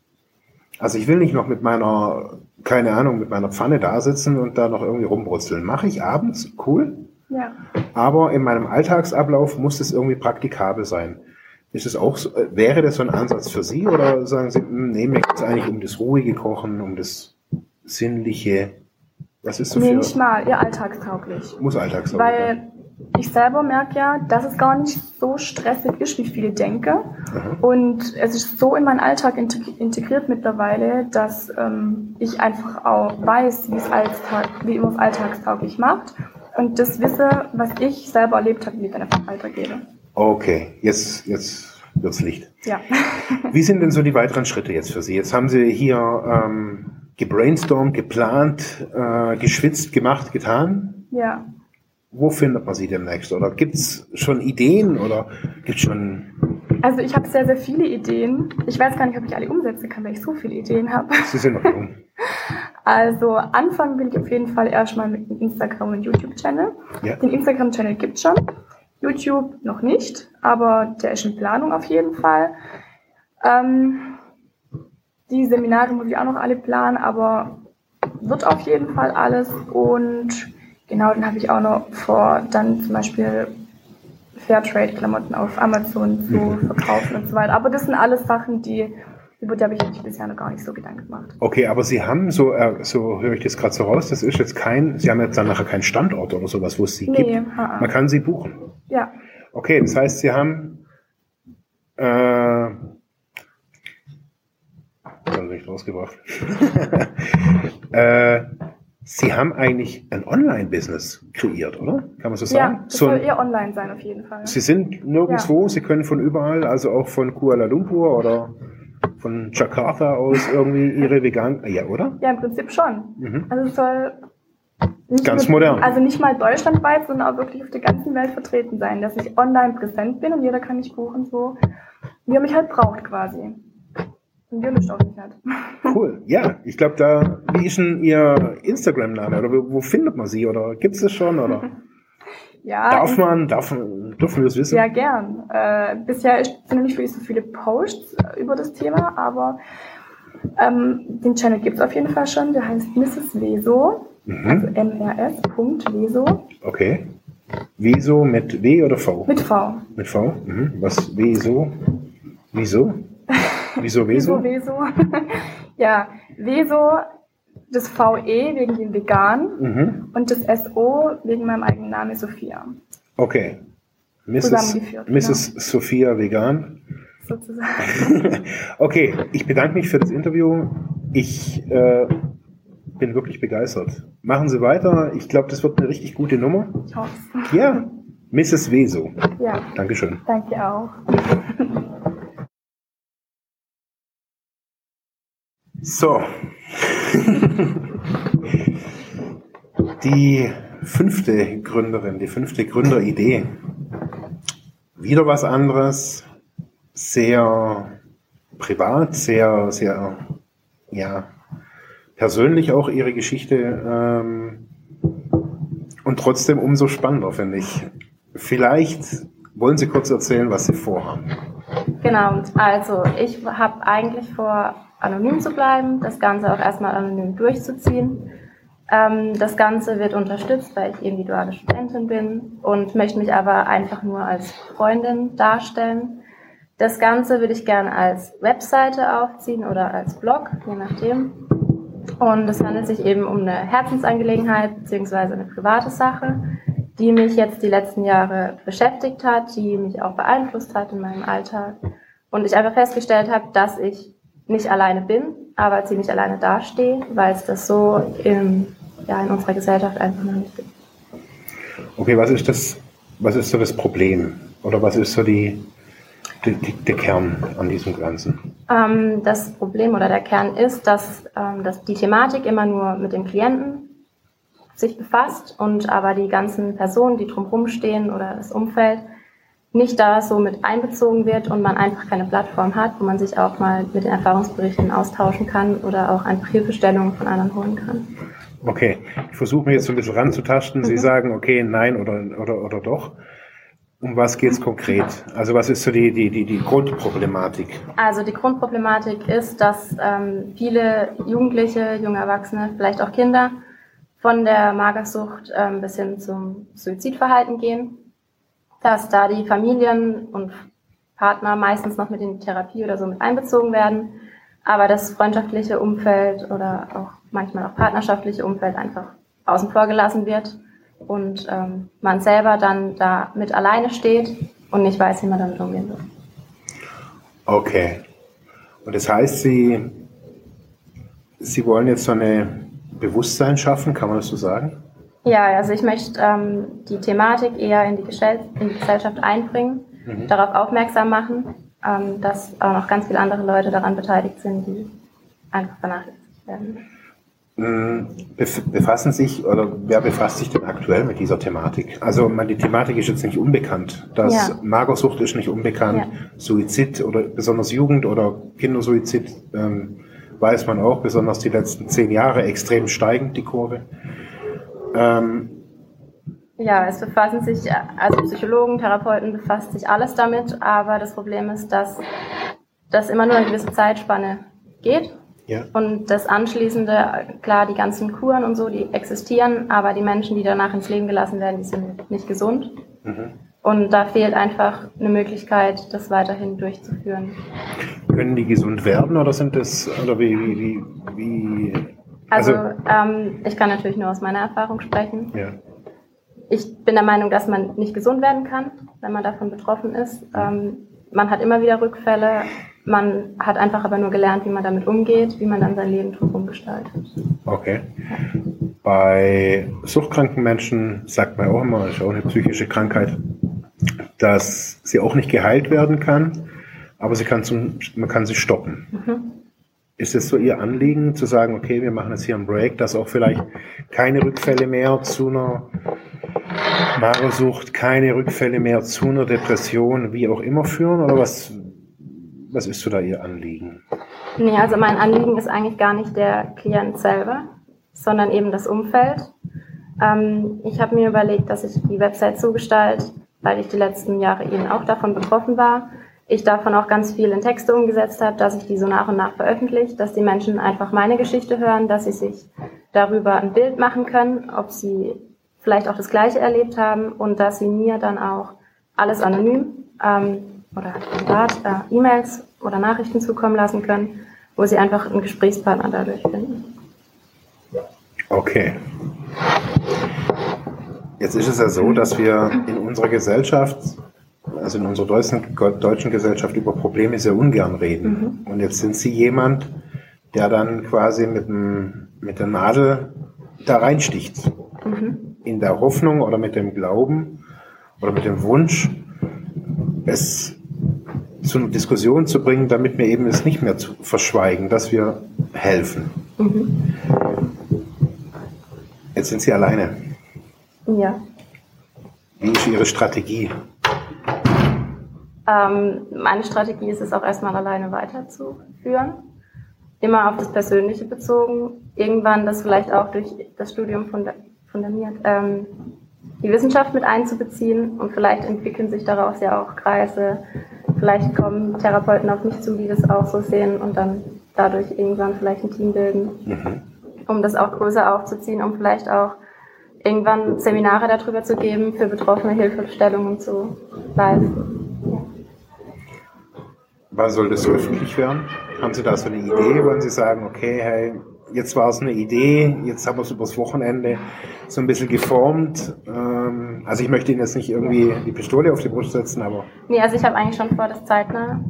Also ich will nicht noch mit meiner, keine Ahnung, mit meiner Pfanne da sitzen und da noch irgendwie rumbrutzeln. Mache ich abends, cool. Ja. Aber in meinem Alltagsablauf muss es irgendwie praktikabel sein. Ist es auch so, äh, wäre das so ein Ansatz für Sie oder sagen Sie, hm, nee, mir geht es eigentlich um das ruhige Kochen, um das Sinnliche? Was ist so Nee, für, nicht mal, eher alltagstauglich. muss alltagstauglich sein? Weil ich selber merke ja, dass es gar nicht so stressig ist, wie viele denken. Aha. Und es ist so in meinen Alltag integ- integriert mittlerweile, dass ähm, ich einfach auch weiß, wie es Alltag, wie man es alltagstauglich macht. Und das Wissen, was ich selber erlebt habe, wie ich dann einfach weitergebe. Okay, jetzt, jetzt wird's Licht. Ja. Wie sind denn so die weiteren Schritte jetzt für Sie? Jetzt haben Sie hier ähm, gebrainstormt, geplant, äh, geschwitzt, gemacht, getan. ja. Wo findet man Sie demnächst? Oder gibt's schon Ideen oder gibt's schon... Also ich habe sehr, sehr viele Ideen. Ich weiß gar nicht, ob ich alle umsetzen kann, weil ich so viele Ideen habe. Sie sind noch jung. Also anfangen will ich auf jeden Fall erstmal mit dem Instagram- und YouTube-Channel. Ja. Den Instagram-Channel gibt's schon. YouTube noch nicht, aber der ist in Planung auf jeden Fall. Ähm, die Seminare muss ich auch noch alle planen, aber wird auf jeden Fall alles. Und genau, dann habe ich auch noch vor, dann zum Beispiel Fairtrade-Klamotten auf Amazon zu Mhm. verkaufen und so weiter. Aber das sind alles Sachen, die, über die habe ich mich bisher noch gar nicht so Gedanken gemacht. Okay, aber Sie haben, so, äh, so höre ich das gerade so raus, das ist jetzt kein, Sie haben jetzt dann nachher keinen standort oder sowas, wo es Sie Nee, gibt. ha-ha. Man kann Sie buchen. Ja, Okay, das heißt, Sie haben, äh, das habe ich rausgebracht. äh, Sie haben eigentlich ein Online-Business kreiert, oder? Kann man so sagen? ja das so soll ein, eher online sein auf jeden Fall. Sie sind nirgendwo, Sie können von überall, also auch von Kuala Lumpur oder von Jakarta aus irgendwie Ihre vegan, ja, oder? Ja, im Prinzip schon. Mhm. Also es soll nicht Ganz nur- modern. Also nicht mal deutschlandweit, sondern auch wirklich auf der ganzen Welt vertreten sein, dass ich online präsent bin und jeder kann mich buchen, so wie er mich halt braucht quasi. Nicht halt. Cool. Ja, ich glaube, da, wie ist denn Ihr Instagram-Name oder wo, findet man Sie oder gibt es das schon oder Ja, darf ich- man, darf, dürfen wir es wissen? ja gern. Äh, bisher ist- sind noch nicht wirklich so viele Posts äh, über das Thema, aber ähm, den Channel gibt es auf jeden Fall schon. Der heißt Mrs. Also Mhm. mrs.leso Okay. Wieso mit W oder V? mit V. Mit V? Mhm. Was? Wieso? Wieso? Wieso Wieso? Wieso Weso? ja, Weso, das VE wegen dem Vegan Mhm. und das SO wegen meinem eigenen Namen Sophia, Okay. Mrs. Mrs. Sophia Vegan. sozusagen. Okay, ich bedanke mich für das Interview. Ich äh, bin wirklich begeistert. Machen Sie weiter. Ich glaube, das wird eine richtig gute Nummer. Ich hoffe Ja, Mrs. Weso. Ja, Dankeschön. danke auch. So. Die fünfte Gründerin, die fünfte Gründeridee. Wieder was anderes. Sehr privat, sehr, sehr, ja, persönlich auch ihre Geschichte. Ähm, und trotzdem umso spannender, finde ich. Vielleicht wollen Sie kurz erzählen, was Sie vorhaben. Genau, also ich habe eigentlich vor, anonym zu bleiben, das Ganze auch erstmal anonym durchzuziehen. Ähm, das Ganze wird unterstützt, weil ich individuelle Studentin bin und möchte mich aber einfach nur als Freundin darstellen. Das Ganze würde ich gerne als Webseite aufziehen oder als Blog, je nachdem. Und es handelt sich eben um eine Herzensangelegenheit beziehungsweise eine private Sache, die mich jetzt die letzten Jahre beschäftigt hat, die mich auch beeinflusst hat in meinem Alltag. Und ich einfach festgestellt habe, dass ich nicht alleine bin, aber ziemlich alleine dastehe, weil es das so in, ja, in unserer Gesellschaft einfach noch nicht gibt. Okay, was ist das, was ist so das Problem? Oder was ist so die, die, die, der Kern an diesem Ganzen? Ähm, das Problem oder der Kern ist, dass, ähm, dass die Thematik immer nur mit dem Klienten sich befasst und aber die ganzen Personen, die drumherum stehen oder das Umfeld, nicht da so mit einbezogen wird und man einfach keine Plattform hat, wo man sich auch mal mit den Erfahrungsberichten austauschen kann oder auch einfach Hilfestellungen von anderen holen kann. Okay, ich versuche mir jetzt so ein bisschen ranzutasten. Sie sagen, okay, nein oder, oder, oder doch. Um was geht's konkret? Also was ist so die, die, die, die Grundproblematik? Also die Grundproblematik ist, dass ähm, viele Jugendliche, junge Erwachsene, vielleicht auch Kinder von der Magersucht ähm, bis hin zum Suizidverhalten gehen, dass da die Familien und Partner meistens noch mit in die Therapie oder so mit einbezogen werden, aber das freundschaftliche Umfeld oder auch manchmal auch partnerschaftliche Umfeld einfach außen vor gelassen wird und ähm, man selber dann da mit alleine steht und nicht weiß, wie man damit umgehen soll. Okay. Und das heißt, Sie, Sie wollen jetzt so eine Bewusstsein schaffen, kann man das so sagen? Ja, also ich möchte ähm, die Thematik eher in die, Gesell in die Gesellschaft einbringen, Mhm. darauf aufmerksam machen, ähm, dass auch noch ganz viele andere Leute daran beteiligt sind, die einfach vernachlässigt werden. Mm, befassen sich oder wer befasst sich denn aktuell mit dieser Thematik? Also man, die Thematik ist jetzt nicht unbekannt. Das ja. Magersucht ist nicht unbekannt. Ja. Suizid oder besonders Jugend- oder Kindersuizid ähm, weiß man auch, besonders die letzten zehn Jahre extrem steigend die Kurve. Ähm, ja, es befassen sich, also Psychologen, Therapeuten befasst sich alles damit, aber das Problem ist, dass das immer nur eine gewisse Zeitspanne geht ja. Und das Anschließende, klar, die ganzen Kuren und so, die existieren, aber die Menschen, die danach ins Leben gelassen werden, die sind nicht gesund. Mhm. Und da fehlt einfach eine Möglichkeit, das weiterhin durchzuführen. Können die gesund werden oder sind das, oder wie, wie, wie, wie also, also ähm, ich kann natürlich nur aus meiner Erfahrung sprechen. Ja. Ich bin der Meinung, dass man nicht gesund werden kann, wenn man davon betroffen ist. Ähm, man hat immer wieder Rückfälle, man hat einfach aber nur gelernt, wie man damit umgeht, wie man dann sein Leben drumherum gestaltet. Okay. Bei suchtkranken Menschen sagt man auch immer, das ist auch eine psychische Krankheit, dass sie auch nicht geheilt werden kann, aber sie kann zum, man kann sie stoppen. Mhm. Ist es so Ihr Anliegen zu sagen, okay, wir machen jetzt hier einen Break, dass auch vielleicht keine Rückfälle mehr zu einer Magersucht, keine Rückfälle mehr zu einer Depression, wie auch immer führen? Oder was, was ist so da Ihr Anliegen? Nee, also mein Anliegen ist eigentlich gar nicht der Klient selber, sondern eben das Umfeld. Ähm, ich habe mir überlegt, dass ich die Website so gestalte, weil ich die letzten Jahre eben auch davon betroffen war. Ich davon auch ganz viel in Texte umgesetzt habe, dass ich die so nach und nach veröffentliche, dass die Menschen einfach meine Geschichte hören, dass sie sich darüber ein Bild machen können, ob sie vielleicht auch das Gleiche erlebt haben und dass sie mir dann auch alles anonym ähm, oder privat äh, E-Mails oder Nachrichten zukommen lassen können, wo sie einfach einen Gesprächspartner dadurch finden. Okay. Jetzt ist es ja so, dass wir in unserer Gesellschaft, also in unserer deutschen, deutschen Gesellschaft über Probleme sehr ungern reden. Mhm. Und jetzt sind Sie jemand, der dann quasi mit, dem, mit der Nadel da reinsticht. Mhm. In der Hoffnung oder mit dem Glauben oder mit dem Wunsch, es zu einer Diskussion zu bringen, damit wir eben es nicht mehr zu verschweigen, dass wir helfen. Mhm. Jetzt sind Sie alleine. Ja. Wie ist Ihre Strategie? Ähm, meine Strategie ist es auch erstmal alleine weiterzuführen. Immer auf das Persönliche bezogen. Irgendwann das vielleicht auch durch das Studium fundamiert, ähm, die Wissenschaft mit einzubeziehen und vielleicht entwickeln sich daraus ja auch Kreise, Vielleicht kommen Therapeuten auf mich zu, die das auch so sehen und dann dadurch irgendwann vielleicht ein Team bilden, mhm. um das auch größer aufzuziehen, um vielleicht auch irgendwann Seminare darüber zu geben, für Betroffene Hilfestellungen zu leisten. Ja. Wann soll das öffentlich werden? Haben Sie da so eine Idee? Wollen Sie sagen, okay, hey, jetzt war es eine Idee, jetzt haben wir es übers Wochenende so ein bisschen geformt. Ähm, also ich möchte Ihnen jetzt nicht irgendwie die Pistole auf die Brust setzen, aber. Nee, also ich habe eigentlich schon vor, das zeitnah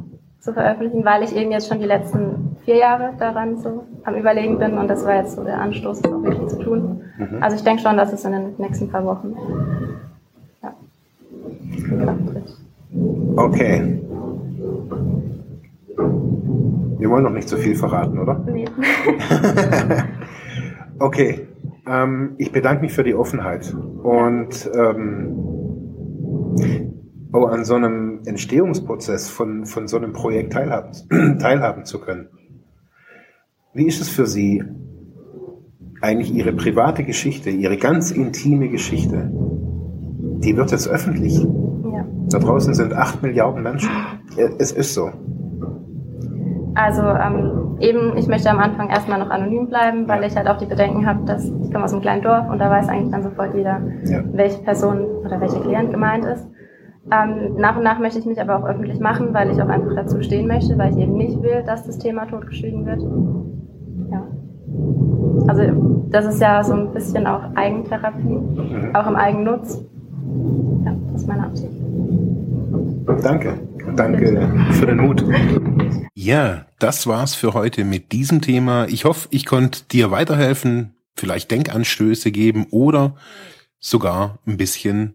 zu veröffentlichen, weil ich eben jetzt schon die letzten vier Jahre daran so am Überlegen bin und das war jetzt so der Anstoß, das auch wirklich zu tun. Mhm. Also ich denke schon, dass es in den nächsten paar Wochen ja, Okay. Wir wollen noch nicht zu so viel verraten, oder? Nee. okay. Ähm, ich bedanke mich für die Offenheit und ähm, oh, an so einem Entstehungsprozess von, von so einem Projekt teilhaben, teilhaben zu können. Wie ist es für Sie, eigentlich Ihre private Geschichte, Ihre ganz intime Geschichte, die wird jetzt öffentlich. Ja. Da draußen sind acht Milliarden Menschen. Es ist so. Also ähm, eben, ich möchte am Anfang erstmal noch anonym bleiben, weil ich halt auch die Bedenken habe, dass ich komme aus einem kleinen Dorf und da weiß eigentlich dann sofort jeder, ja. welche Person oder welcher Klient gemeint ist. Ähm, nach und nach möchte ich mich aber auch öffentlich machen, weil ich auch einfach dazu stehen möchte, weil ich eben nicht will, dass das Thema totgeschwiegen wird. Ja. Also das ist ja so ein bisschen auch Eigentherapie, mhm. auch im Eigennutz. Ja, das ist meine Absicht. Danke. Danke für den Mut. Ja, das war's für heute mit diesem Thema. Ich hoffe, ich konnte dir weiterhelfen, vielleicht Denkanstöße geben oder sogar ein bisschen